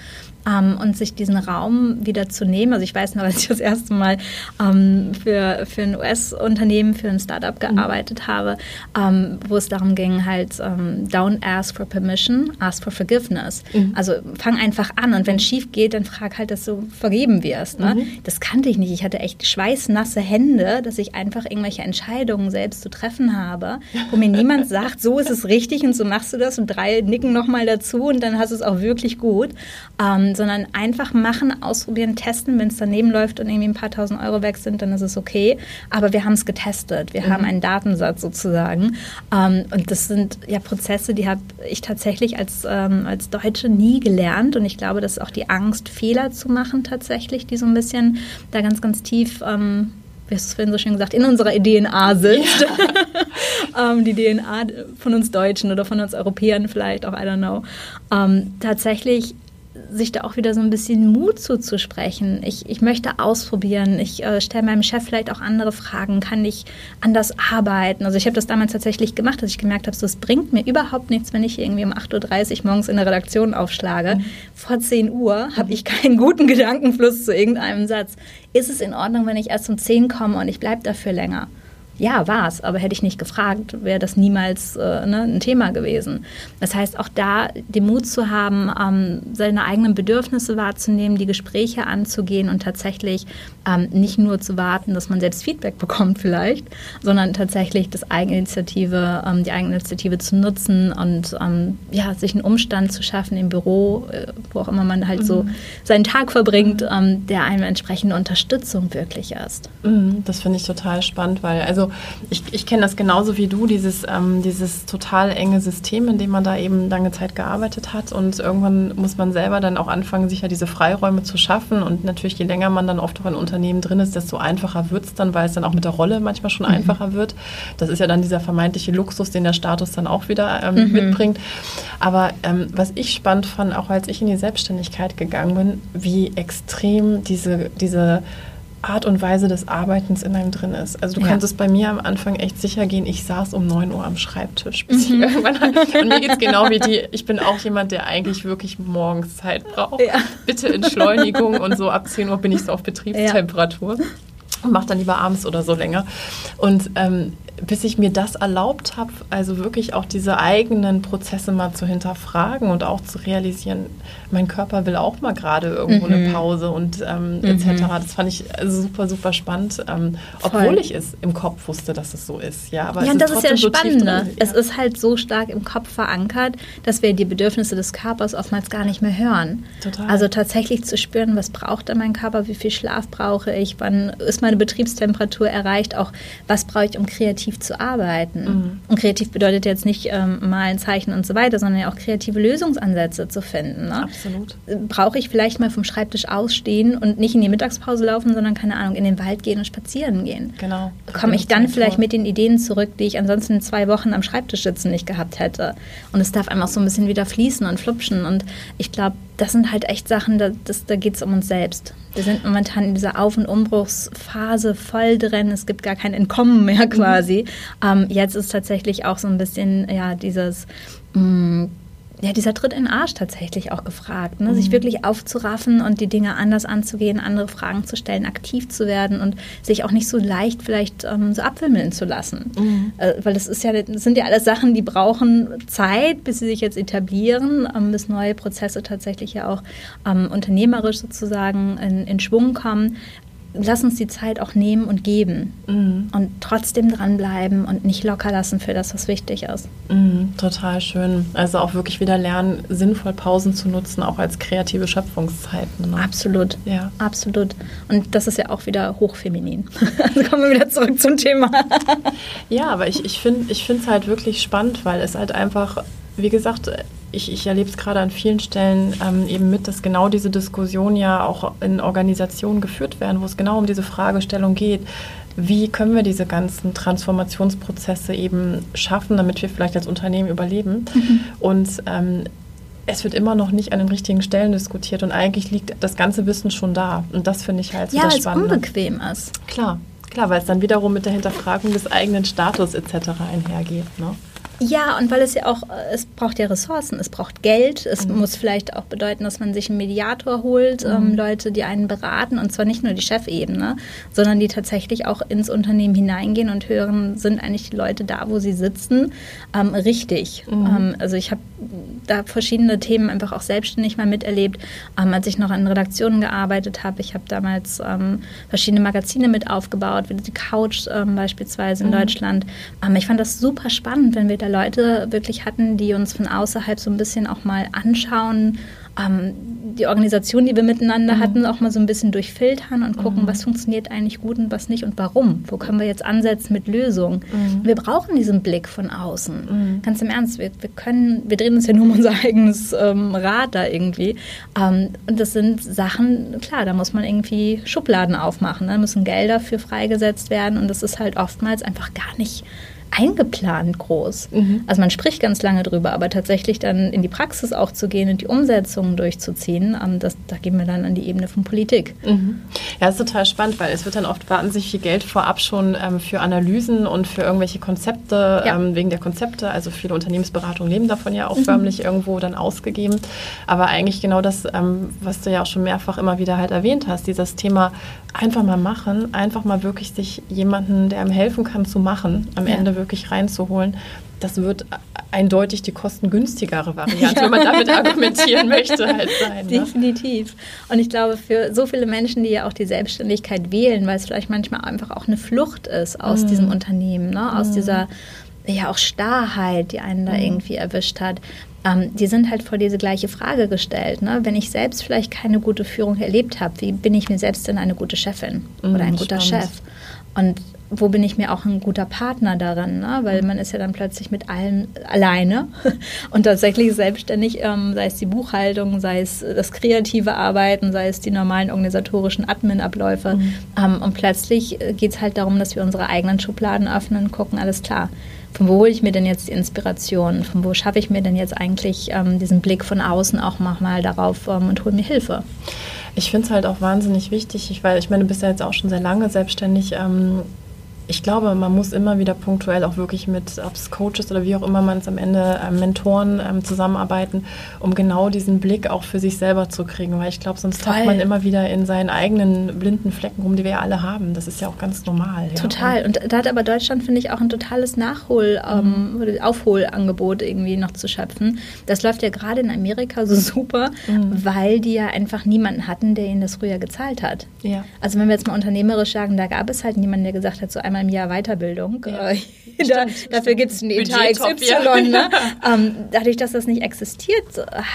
ähm, und sich diesen Raum wieder zu nehmen. Also ich weiß noch, als ich das erste Mal ähm, für, für ein US-Unternehmen, für ein Startup mhm. gearbeitet mhm. habe, ähm, wo es darum ging, halt ähm, don't ask for permission, ask for forgiveness. Mhm. Also fang einfach an und wenn es schief geht, dann frag halt, dass du vergeben wirst. Ne? Mhm. Das kannte ich nicht. Ich hatte echt schweißnasse Hände, dass ich einfach irgendwelche Entscheidungen selbst zu treffen habe, wo mir niemand sagt, so ist es richtig und so machst du das und drei nicken nochmal dazu und dann hast du es auch wirklich gut. Ähm, sondern einfach machen, ausprobieren, testen. Wenn es daneben läuft und irgendwie ein paar tausend Euro weg sind, dann ist es okay. Aber wir haben es getestet. Wir mhm. haben einen Datensatz sozusagen. Ähm, und das sind ja Prozesse, die habe ich tatsächlich als, ähm, als Deutsche nie gelernt. Und ich glaube, dass auch die Angst, Fehler zu machen tatsächlich, die so ein bisschen da ganz, ganz tief ähm, wie hast du es vorhin so schön gesagt, in unserer DNA sitzt. Ja. ähm, die DNA von uns Deutschen oder von uns Europäern vielleicht auch, I don't know. Ähm, tatsächlich sich da auch wieder so ein bisschen Mut zuzusprechen. Ich, ich möchte ausprobieren. Ich äh, stelle meinem Chef vielleicht auch andere Fragen. Kann ich anders arbeiten? Also ich habe das damals tatsächlich gemacht, dass ich gemerkt habe, so, es bringt mir überhaupt nichts, wenn ich irgendwie um 8.30 Uhr morgens in der Redaktion aufschlage. Mhm. Vor 10 Uhr habe ich keinen guten Gedankenfluss zu irgendeinem Satz. Ist es in Ordnung, wenn ich erst um 10 komme und ich bleibe dafür länger? Ja, war es, aber hätte ich nicht gefragt, wäre das niemals äh, ne, ein Thema gewesen. Das heißt, auch da den Mut zu haben, ähm, seine eigenen Bedürfnisse wahrzunehmen, die Gespräche anzugehen und tatsächlich ähm, nicht nur zu warten, dass man selbst Feedback bekommt vielleicht, sondern tatsächlich das Eigeninitiative, ähm, die Eigeninitiative zu nutzen und ähm, ja, sich einen Umstand zu schaffen im Büro, äh, wo auch immer man halt mhm. so seinen Tag verbringt, mhm. ähm, der einem entsprechende Unterstützung wirklich ist. Mhm, das finde ich total spannend, weil also ich, ich kenne das genauso wie du, dieses, ähm, dieses total enge System, in dem man da eben lange Zeit gearbeitet hat. Und irgendwann muss man selber dann auch anfangen, sich ja diese Freiräume zu schaffen. Und natürlich, je länger man dann oft auch in Unternehmen drin ist, desto einfacher wird es dann, weil es dann auch mit der Rolle manchmal schon mhm. einfacher wird. Das ist ja dann dieser vermeintliche Luxus, den der Status dann auch wieder ähm, mhm. mitbringt. Aber ähm, was ich spannend fand, auch als ich in die Selbstständigkeit gegangen bin, wie extrem diese, diese Art und Weise des Arbeitens in einem drin ist. Also du ja. kannst es bei mir am Anfang echt sicher gehen, ich saß um 9 Uhr am Schreibtisch, bis mhm. ich irgendwann Und mir geht es genau wie die, ich bin auch jemand, der eigentlich wirklich morgens Zeit braucht. Ja. Bitte Entschleunigung und so ab 10 Uhr bin ich so auf Betriebstemperatur. Ja und mache dann lieber abends oder so länger. Und ähm, bis ich mir das erlaubt habe, also wirklich auch diese eigenen Prozesse mal zu hinterfragen und auch zu realisieren, mein Körper will auch mal gerade irgendwo mhm. eine Pause und ähm, mhm. etc. Das fand ich super, super spannend, ähm, obwohl ich es im Kopf wusste, dass es so ist. Ja, aber ja, und das ist ja das Spannende. So ja. Es ist halt so stark im Kopf verankert, dass wir die Bedürfnisse des Körpers oftmals gar nicht mehr hören. Total. Also tatsächlich zu spüren, was braucht denn mein Körper, wie viel Schlaf brauche ich, wann ist meine Betriebstemperatur erreicht, auch was brauche ich, um kreativ zu arbeiten. Mhm. Und kreativ bedeutet jetzt nicht ähm, malen, zeichnen und so weiter, sondern ja auch kreative Lösungsansätze zu finden. Ne? Absolut. Brauche ich vielleicht mal vom Schreibtisch ausstehen und nicht in die Mittagspause laufen, sondern keine Ahnung, in den Wald gehen und spazieren gehen. Genau. Komme ich dann vielleicht vor. mit den Ideen zurück, die ich ansonsten in zwei Wochen am Schreibtisch sitzen nicht gehabt hätte. Und es darf einfach so ein bisschen wieder fließen und flupschen. Und ich glaube, das sind halt echt Sachen, da, das, da geht es um uns selbst. Wir sind momentan in dieser Auf- und Umbruchsphase voll drin. Es gibt gar kein Entkommen mehr quasi. Mhm. Ähm, jetzt ist tatsächlich auch so ein bisschen ja dieses mh, mm, ja, dieser Tritt in den Arsch tatsächlich auch gefragt, ne? Mhm. sich wirklich aufzuraffen und die Dinge anders anzugehen, andere Fragen zu stellen, aktiv zu werden und sich auch nicht so leicht vielleicht ähm, so abwimmeln zu lassen. Mhm. Äh, weil das ist ja, das sind ja alles Sachen, die brauchen Zeit, bis sie sich jetzt etablieren, ähm, bis neue Prozesse tatsächlich ja auch ähm, unternehmerisch sozusagen in, in Schwung kommen lass uns die Zeit auch nehmen und geben mhm. und trotzdem dranbleiben und nicht locker lassen für das, was wichtig ist. Mhm, total schön. Also auch wirklich wieder lernen, sinnvoll Pausen zu nutzen, auch als kreative Schöpfungszeiten. Ne? Absolut. Ja. Absolut. Und das ist ja auch wieder hochfeminin. also kommen wir wieder zurück zum Thema. ja, aber ich, ich finde es halt wirklich spannend, weil es halt einfach, wie gesagt, ich, ich erlebe es gerade an vielen Stellen ähm, eben mit, dass genau diese Diskussionen ja auch in Organisationen geführt werden, wo es genau um diese Fragestellung geht. Wie können wir diese ganzen Transformationsprozesse eben schaffen, damit wir vielleicht als Unternehmen überleben? Mhm. Und ähm, es wird immer noch nicht an den richtigen Stellen diskutiert und eigentlich liegt das ganze Wissen schon da. Und das finde ich halt so ja, spannend. Ja, weil es unbequem ist. Klar, klar, weil es dann wiederum mit der Hinterfragung des eigenen Status etc. einhergeht. Ne? Ja, und weil es ja auch, äh, es braucht ja Ressourcen, es braucht Geld, es mhm. muss vielleicht auch bedeuten, dass man sich einen Mediator holt, mhm. ähm, Leute, die einen beraten, und zwar nicht nur die Chefebene, sondern die tatsächlich auch ins Unternehmen hineingehen und hören, sind eigentlich die Leute da, wo sie sitzen, ähm, richtig. Mhm. Ähm, also ich habe da verschiedene Themen einfach auch selbstständig mal miterlebt, ähm, als ich noch an Redaktionen gearbeitet habe. Ich habe damals ähm, verschiedene Magazine mit aufgebaut, wie die Couch ähm, beispielsweise in mhm. Deutschland. ich fand das super spannend, wenn wir da Leute wirklich hatten, die uns von außerhalb so ein bisschen auch mal anschauen, ähm, die Organisation, die wir miteinander mhm. hatten, auch mal so ein bisschen durchfiltern und gucken, mhm. was funktioniert eigentlich gut und was nicht und warum. Wo können wir jetzt ansetzen mit Lösungen? Mhm. Wir brauchen diesen Blick von außen. Mhm. Ganz im Ernst, wir, wir, können, wir drehen uns ja nur um unser eigenes ähm, Rad da irgendwie. Ähm, und das sind Sachen, klar, da muss man irgendwie Schubladen aufmachen. Da ne? müssen Gelder für freigesetzt werden und das ist halt oftmals einfach gar nicht eingeplant groß. Mhm. Also man spricht ganz lange drüber, aber tatsächlich dann in die Praxis auch zu gehen und die Umsetzung durchzuziehen, ähm, das, da gehen wir dann an die Ebene von Politik. Mhm. Ja, das ist total spannend, weil es wird dann oft wahnsinnig viel Geld vorab schon ähm, für Analysen und für irgendwelche Konzepte, ja. ähm, wegen der Konzepte, also viele Unternehmensberatungen leben davon ja auch mhm. förmlich irgendwo dann ausgegeben. Aber eigentlich genau das, ähm, was du ja auch schon mehrfach immer wieder halt erwähnt hast, dieses Thema einfach mal machen, einfach mal wirklich sich jemanden, der einem helfen kann, zu machen, am ja. Ende wirklich reinzuholen. Das wird eindeutig die kostengünstigere Variante, ja. wenn man damit argumentieren möchte, halt sein. Ne? Definitiv. Und ich glaube, für so viele Menschen, die ja auch die Selbstständigkeit wählen, weil es vielleicht manchmal einfach auch eine Flucht ist aus mm. diesem Unternehmen, ne? aus mm. dieser ja auch Starrheit, die einen da mm. irgendwie erwischt hat, ähm, die sind halt vor diese gleiche Frage gestellt. Ne? Wenn ich selbst vielleicht keine gute Führung erlebt habe, wie bin ich mir selbst denn eine gute Chefin mm, oder ein guter. Chef? Und wo bin ich mir auch ein guter Partner daran, ne? weil man ist ja dann plötzlich mit allem alleine und tatsächlich selbstständig, ähm, sei es die Buchhaltung, sei es das kreative Arbeiten, sei es die normalen organisatorischen Admin-Abläufe. Mhm. Ähm, und plötzlich geht es halt darum, dass wir unsere eigenen Schubladen öffnen und gucken, alles klar, von wo hole ich mir denn jetzt die Inspiration? Von wo schaffe ich mir denn jetzt eigentlich ähm, diesen Blick von außen auch mal darauf ähm, und hole mir Hilfe? Ich finde es halt auch wahnsinnig wichtig, ich, weil ich meine, du bist ja jetzt auch schon sehr lange selbstständig. Ich glaube, man muss immer wieder punktuell auch wirklich mit, ob es Coaches oder wie auch immer man es am Ende, äh, Mentoren ähm, zusammenarbeiten, um genau diesen Blick auch für sich selber zu kriegen. Weil ich glaube, sonst tappt man immer wieder in seinen eigenen blinden Flecken rum, die wir ja alle haben. Das ist ja auch ganz normal. Ja. Total. Und da hat aber Deutschland, finde ich, auch ein totales Nachhol-, ähm, mhm. Aufholangebot irgendwie noch zu schöpfen. Das läuft ja gerade in Amerika so super, mhm. weil die ja einfach niemanden hatten, der ihnen das früher gezahlt hat. Ja. Also wenn wir jetzt mal unternehmerisch sagen, da gab es halt niemanden, der gesagt hat, so einmal einmal im Jahr Weiterbildung. Ja. Äh, da, dafür gibt es ein Etat XY. Ne? ähm, dadurch, dass das nicht existiert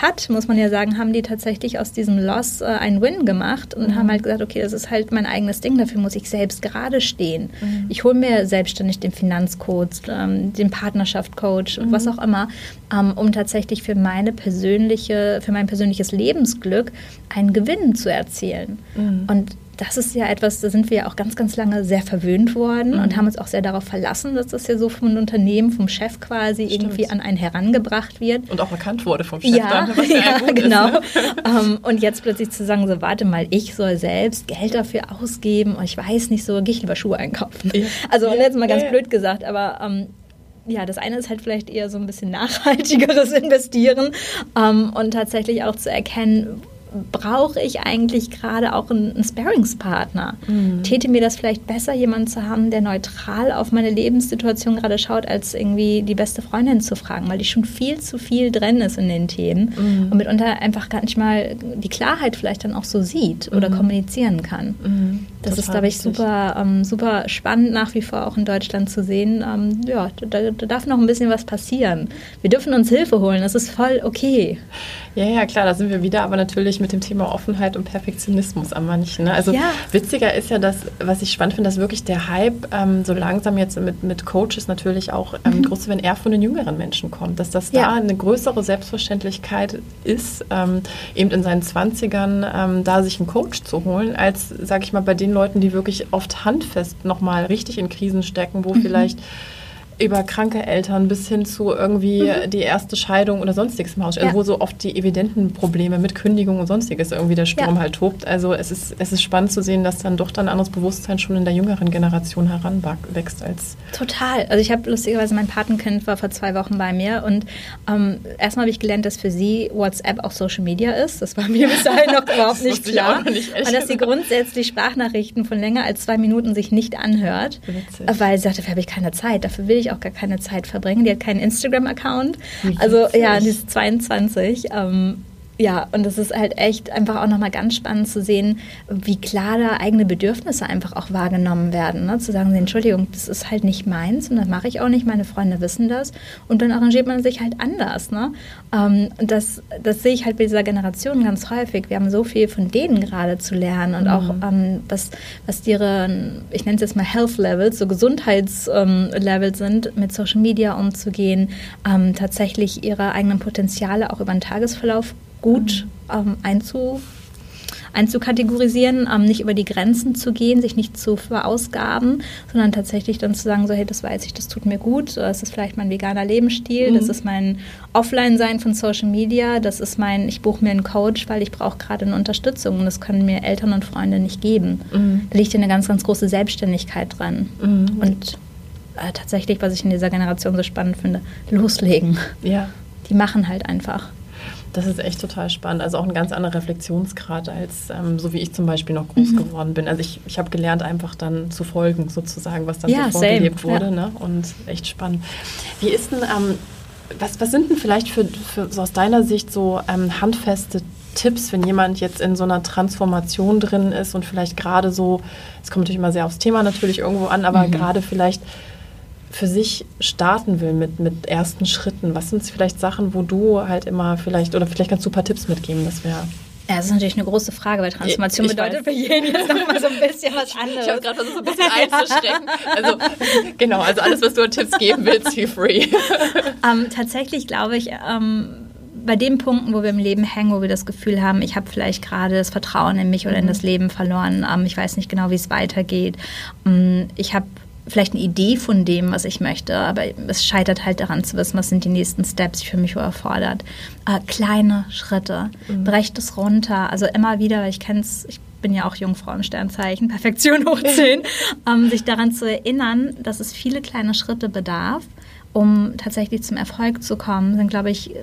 hat, muss man ja sagen, haben die tatsächlich aus diesem Loss äh, einen Win gemacht und mhm. haben halt gesagt, okay, das ist halt mein eigenes Ding, dafür muss ich selbst gerade stehen. Mhm. Ich hole mir selbstständig den Finanzcoach, ähm, den Partnerschaftscoach, mhm. was auch immer, ähm, um tatsächlich für meine persönliche, für mein persönliches Lebensglück einen Gewinn zu erzielen. Mhm. Und das ist ja etwas, da sind wir ja auch ganz, ganz lange sehr verwöhnt worden mhm. und haben uns auch sehr darauf verlassen, dass das ja so vom Unternehmen, vom Chef quasi Stimmt. irgendwie an einen herangebracht wird. Und auch erkannt wurde vom Chef. Ja, dann, ja, ja genau. Ist, ne? um, ähm, und jetzt plötzlich zu sagen, so warte mal, ich soll selbst Geld dafür ausgeben und ich weiß nicht so, gehe ich lieber Schuhe einkaufen. Ja. Also ja, jetzt mal ganz blöd gesagt, aber um, ähm, ja, das eine ist halt vielleicht eher so ein bisschen nachhaltigeres Investieren ähm, und tatsächlich auch zu erkennen, brauche ich eigentlich gerade auch einen, einen Sparringspartner? Mhm. Täte mir das vielleicht besser, jemanden zu haben, der neutral auf meine Lebenssituation gerade schaut, als irgendwie die beste Freundin zu fragen, weil die schon viel zu viel drin ist in den Themen mhm. und mitunter einfach gar nicht mal die Klarheit vielleicht dann auch so sieht oder mhm. kommunizieren kann. Mhm. Das Total ist, glaube ich, super, ähm, super spannend nach wie vor auch in Deutschland zu sehen. Ähm, ja, da, da darf noch ein bisschen was passieren. Wir dürfen uns Hilfe holen, das ist voll okay. Ja, ja, klar, da sind wir wieder, aber natürlich mit dem Thema Offenheit und Perfektionismus an manchen. Ne? Also ja. witziger ist ja das, was ich spannend finde, dass wirklich der Hype ähm, so langsam jetzt mit, mit Coaches natürlich auch ähm, mhm. groß, wenn er von den jüngeren Menschen kommt, dass das ja. da eine größere Selbstverständlichkeit ist, ähm, eben in seinen Zwanzigern ähm, da sich einen Coach zu holen, als, sage ich mal, bei den Leuten, die wirklich oft handfest nochmal richtig in Krisen stecken, wo mhm. vielleicht über kranke Eltern bis hin zu irgendwie mhm. die erste Scheidung oder sonstiges im Haus, also ja. wo so oft die evidenten Probleme mit Kündigung und sonstiges irgendwie der Sturm ja. halt tobt. Also es ist, es ist spannend zu sehen, dass dann doch dann ein anderes Bewusstsein schon in der jüngeren Generation heranwächst als. Total. Also ich habe lustigerweise, mein Patenkind war vor zwei Wochen bei mir und ähm, erstmal habe ich gelernt, dass für sie WhatsApp auch Social Media ist. Das war mir bis dahin noch überhaupt nicht klar. Nicht und dass sie grundsätzlich Sprachnachrichten von länger als zwei Minuten sich nicht anhört, Witzig. weil sie sagte, dafür habe ich keine Zeit, dafür will ich auch gar keine Zeit verbringen. Die hat keinen Instagram-Account. Also ja, die ist 22. Ähm, ja, und es ist halt echt einfach auch nochmal ganz spannend zu sehen, wie klar da eigene Bedürfnisse einfach auch wahrgenommen werden. Ne? Zu sagen, Entschuldigung, das ist halt nicht meins und das mache ich auch nicht, meine Freunde wissen das. Und dann arrangiert man sich halt anders. Ne? Ähm, das, das sehe ich halt bei dieser Generation ganz häufig. Wir haben so viel von denen gerade zu lernen und mhm. auch ähm, was, was ihre, ich nenne es jetzt mal Health Levels, so Gesundheitslevels ähm, sind, mit Social Media umzugehen, ähm, tatsächlich ihre eigenen Potenziale auch über den Tagesverlauf gut ähm, einzu, einzukategorisieren, ähm, nicht über die Grenzen zu gehen, sich nicht zu verausgaben, sondern tatsächlich dann zu sagen, so hey, das weiß ich, das tut mir gut, das ist vielleicht mein veganer Lebensstil, mhm. das ist mein Offline-Sein von Social Media, das ist mein, ich buche mir einen Coach, weil ich brauche gerade eine Unterstützung und das können mir Eltern und Freunde nicht geben. Mhm. Da liegt ja eine ganz, ganz große Selbstständigkeit dran. Mhm. Und äh, tatsächlich, was ich in dieser Generation so spannend finde, loslegen. Ja. Die machen halt einfach. Das ist echt total spannend. Also auch ein ganz anderer Reflexionsgrad als ähm, so wie ich zum Beispiel noch groß mhm. geworden bin. Also ich, ich habe gelernt, einfach dann zu folgen, sozusagen, was dann ja, so vorgelebt same. wurde. Ja. Ne? Und echt spannend. Wie ist denn, ähm, was, was sind denn vielleicht für, für so aus deiner Sicht so ähm, handfeste Tipps, wenn jemand jetzt in so einer Transformation drin ist und vielleicht gerade so, es kommt natürlich immer sehr aufs Thema natürlich irgendwo an, aber mhm. gerade vielleicht für sich starten will mit, mit ersten Schritten? Was sind vielleicht Sachen, wo du halt immer vielleicht, oder vielleicht kannst du ein paar Tipps mitgeben, das wäre. Ja, das ist natürlich eine große Frage, weil Transformation ich bedeutet weiß. für jeden jetzt nochmal so ein bisschen was anderes. Ich habe gerade versucht, so ein bisschen einzuschränken. Also, genau, also alles, was du an Tipps geben willst, feel free. Ähm, tatsächlich glaube ich, um, bei den Punkten, wo wir im Leben hängen, wo wir das Gefühl haben, ich habe vielleicht gerade das Vertrauen in mich oder in mhm. das Leben verloren, um, ich weiß nicht genau, wie es weitergeht, ich habe vielleicht eine Idee von dem, was ich möchte, aber es scheitert halt daran zu wissen, was sind die nächsten Steps, die für mich überfordert. Äh, kleine Schritte, mhm. brecht es runter, also immer wieder, weil ich kenne es, ich bin ja auch Jungfrau im Sternzeichen, Perfektion hoch 10, ähm, sich daran zu erinnern, dass es viele kleine Schritte bedarf, um tatsächlich zum Erfolg zu kommen, sind, glaube ich, äh,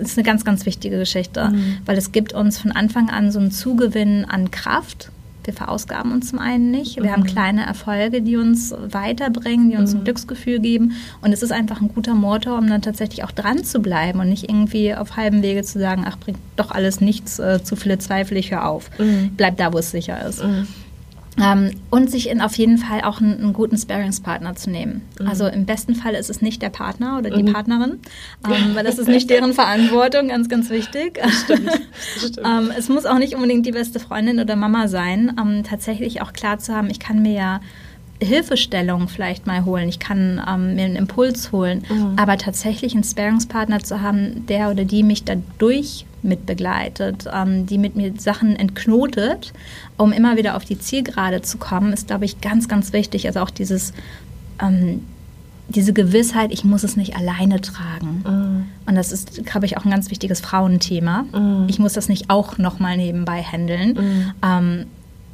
ist eine ganz, ganz wichtige Geschichte, mhm. weil es gibt uns von Anfang an so einen Zugewinn an Kraft, wir verausgaben uns zum einen nicht. Wir mhm. haben kleine Erfolge, die uns weiterbringen, die uns mhm. ein Glücksgefühl geben. Und es ist einfach ein guter Motor, um dann tatsächlich auch dran zu bleiben und nicht irgendwie auf halbem Wege zu sagen, ach, bringt doch alles nichts, äh, zu viele Zweifel, ich höre auf. Mhm. Bleib da, wo es sicher ist. Mhm. Ähm, und sich in auf jeden Fall auch einen, einen guten Sparingspartner zu nehmen. Mhm. Also im besten Fall ist es nicht der Partner oder die mhm. Partnerin, ähm, weil das ist nicht deren Verantwortung, ganz, ganz wichtig. Das stimmt. Das stimmt. ähm, es muss auch nicht unbedingt die beste Freundin oder Mama sein. Ähm, tatsächlich auch klar zu haben, ich kann mir ja Hilfestellung vielleicht mal holen, ich kann ähm, mir einen Impuls holen, mhm. aber tatsächlich einen Sparingspartner zu haben, der oder die mich dadurch mit begleitet, ähm, die mit mir Sachen entknotet, um immer wieder auf die Zielgerade zu kommen, ist, glaube ich, ganz, ganz wichtig. Also auch dieses, ähm, diese Gewissheit, ich muss es nicht alleine tragen. Mm. Und das ist, glaube ich, auch ein ganz wichtiges Frauenthema. Mm. Ich muss das nicht auch nochmal nebenbei handeln. Mm. Ähm,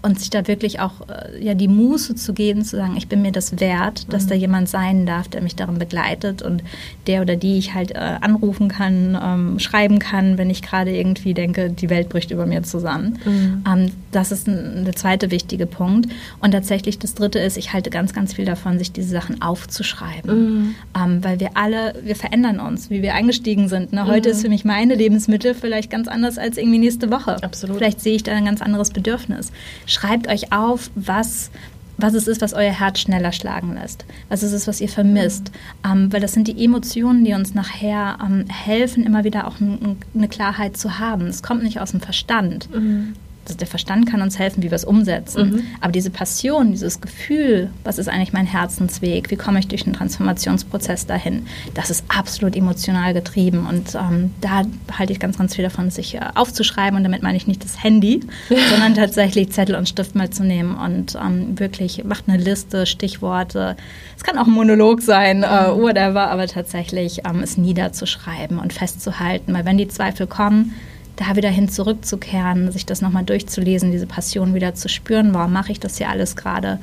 und sich da wirklich auch äh, ja, die Muße zu geben, zu sagen, ich bin mir das wert, dass mhm. da jemand sein darf, der mich darin begleitet und der oder die ich halt äh, anrufen kann, ähm, schreiben kann, wenn ich gerade irgendwie denke, die Welt bricht über mir zusammen. Mhm. Ähm, das ist ein, der zweite wichtige Punkt. Und tatsächlich das dritte ist, ich halte ganz, ganz viel davon, sich diese Sachen aufzuschreiben. Mhm. Ähm, weil wir alle, wir verändern uns, wie wir eingestiegen sind. Ne? Heute ist mhm. für mich meine Lebensmittel vielleicht ganz anders als irgendwie nächste Woche. Absolut. Vielleicht sehe ich da ein ganz anderes Bedürfnis schreibt euch auf, was was es ist, was euer Herz schneller schlagen lässt, was es ist, was ihr vermisst, ähm, weil das sind die Emotionen, die uns nachher ähm, helfen, immer wieder auch eine Klarheit zu haben. Es kommt nicht aus dem Verstand. Mhm also der Verstand kann uns helfen, wie wir es umsetzen. Mhm. Aber diese Passion, dieses Gefühl, was ist eigentlich mein Herzensweg, wie komme ich durch den Transformationsprozess dahin, das ist absolut emotional getrieben. Und ähm, da halte ich ganz, ganz viel davon, sich äh, aufzuschreiben. Und damit meine ich nicht das Handy, sondern tatsächlich Zettel und Stift mal zu nehmen und ähm, wirklich macht eine Liste, Stichworte. Es kann auch ein Monolog sein, äh, whatever, aber tatsächlich ähm, es niederzuschreiben und festzuhalten. Weil wenn die Zweifel kommen, da wieder hin zurückzukehren, sich das nochmal durchzulesen, diese Passion wieder zu spüren, warum mache ich das hier alles gerade,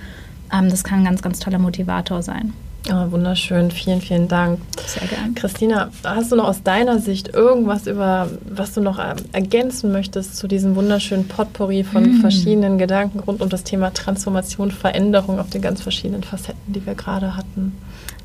ähm, das kann ein ganz, ganz toller Motivator sein. Oh, wunderschön, vielen, vielen Dank. Sehr gerne. Christina, hast du noch aus deiner Sicht irgendwas über, was du noch ähm, ergänzen möchtest zu diesem wunderschönen Potpourri von mm. verschiedenen Gedanken rund um das Thema Transformation, Veränderung auf den ganz verschiedenen Facetten, die wir gerade hatten?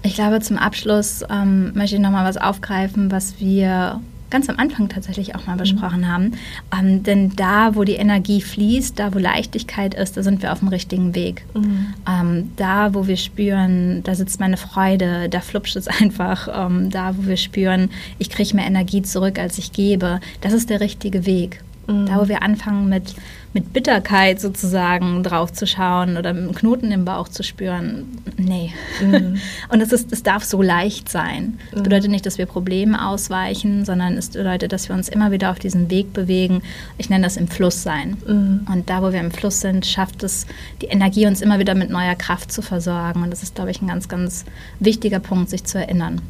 Ich glaube, zum Abschluss ähm, möchte ich nochmal was aufgreifen, was wir ganz am Anfang tatsächlich auch mal mhm. besprochen mhm. haben. Ähm, denn da, wo die Energie fließt, da, wo Leichtigkeit ist, da sind wir auf dem richtigen Weg. Mhm. Ähm, da, wo wir spüren, da sitzt meine Freude, da flupscht es einfach. Ähm, da, wo wir spüren, ich kriege mehr Energie zurück, als ich gebe, das ist der richtige Weg. Mhm. Da, wo wir anfangen mit mit Bitterkeit sozusagen drauf zu schauen oder mit einem Knoten im Bauch zu spüren, nee. Mhm. Und es, ist, es darf so leicht sein. Das mhm. bedeutet nicht, dass wir Probleme ausweichen, sondern es bedeutet, dass wir uns immer wieder auf diesen Weg bewegen. Ich nenne das im Fluss sein. Mhm. Und da, wo wir im Fluss sind, schafft es die Energie, uns immer wieder mit neuer Kraft zu versorgen. Und das ist, glaube ich, ein ganz, ganz wichtiger Punkt, sich zu erinnern.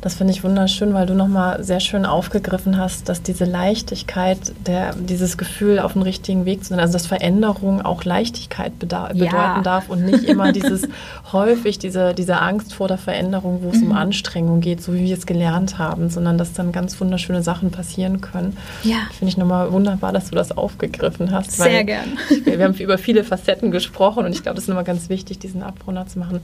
Das finde ich wunderschön, weil du nochmal sehr schön aufgegriffen hast, dass diese Leichtigkeit, der, dieses Gefühl auf den richtigen Weg zu sein, also dass Veränderung auch Leichtigkeit bedeuten ja. darf und nicht immer dieses häufig diese, diese Angst vor der Veränderung, wo es mhm. um Anstrengung geht, so wie wir es gelernt haben, sondern dass dann ganz wunderschöne Sachen passieren können. Ja. Finde ich nochmal wunderbar, dass du das aufgegriffen hast. Sehr gern. Wir haben über viele Facetten gesprochen und ich glaube, das ist immer ganz wichtig, diesen Abrunder zu machen.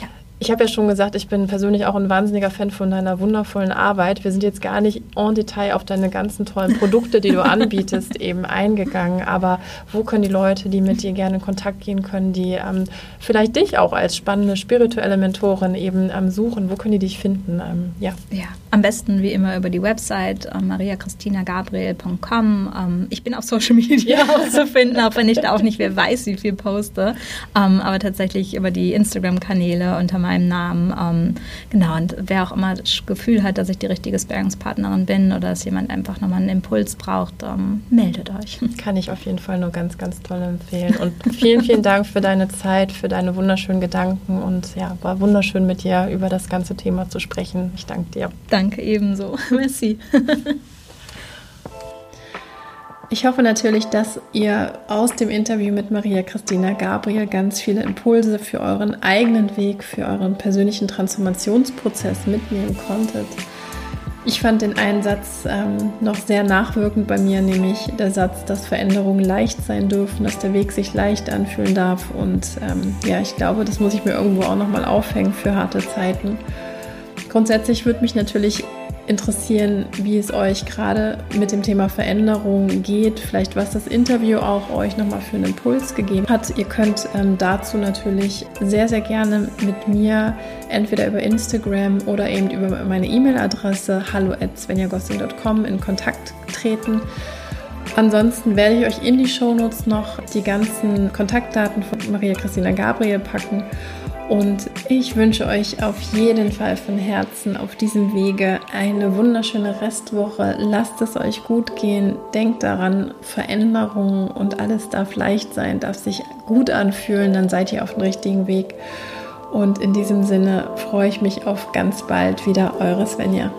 Ja. Ich habe ja schon gesagt, ich bin persönlich auch ein wahnsinniger Fan von deiner wundervollen Arbeit. Wir sind jetzt gar nicht en Detail auf deine ganzen tollen Produkte, die du anbietest, eben eingegangen. Aber wo können die Leute, die mit dir gerne in Kontakt gehen können, die ähm, vielleicht dich auch als spannende spirituelle Mentorin eben ähm, suchen, wo können die dich finden? Ähm, ja. ja, am besten wie immer über die Website äh, mariachristinagabriel.com. Ähm, ich bin auf Social Media auch zu finden, auch wenn ich da auch nicht wer weiß, wie viel poste. Ähm, aber tatsächlich über die Instagram-Kanäle unter Namen. Ähm, genau, und wer auch immer das Gefühl hat, dass ich die richtige Sparringspartnerin bin oder dass jemand einfach nochmal einen Impuls braucht, ähm, meldet euch. Kann ich auf jeden Fall nur ganz, ganz toll empfehlen. Und vielen, vielen Dank für deine Zeit, für deine wunderschönen Gedanken und ja, war wunderschön mit dir über das ganze Thema zu sprechen. Ich danke dir. Danke ebenso. Merci. Ich hoffe natürlich, dass ihr aus dem Interview mit Maria Christina Gabriel ganz viele Impulse für euren eigenen Weg, für euren persönlichen Transformationsprozess mitnehmen konntet. Ich fand den einen Satz ähm, noch sehr nachwirkend bei mir, nämlich der Satz, dass Veränderungen leicht sein dürfen, dass der Weg sich leicht anfühlen darf. Und ähm, ja, ich glaube, das muss ich mir irgendwo auch nochmal aufhängen für harte Zeiten. Grundsätzlich würde mich natürlich interessieren, wie es euch gerade mit dem Thema Veränderung geht, vielleicht was das Interview auch euch nochmal für einen Impuls gegeben hat. Ihr könnt ähm, dazu natürlich sehr, sehr gerne mit mir entweder über Instagram oder eben über meine E-Mail-Adresse hallo@svenjagossing.com in Kontakt treten. Ansonsten werde ich euch in die Shownotes noch die ganzen Kontaktdaten von Maria Christina Gabriel packen und ich wünsche euch auf jeden Fall von Herzen auf diesem Wege eine wunderschöne Restwoche. Lasst es euch gut gehen. Denkt daran, Veränderungen und alles darf leicht sein, darf sich gut anfühlen. Dann seid ihr auf dem richtigen Weg. Und in diesem Sinne freue ich mich auf ganz bald wieder. Eure Svenja.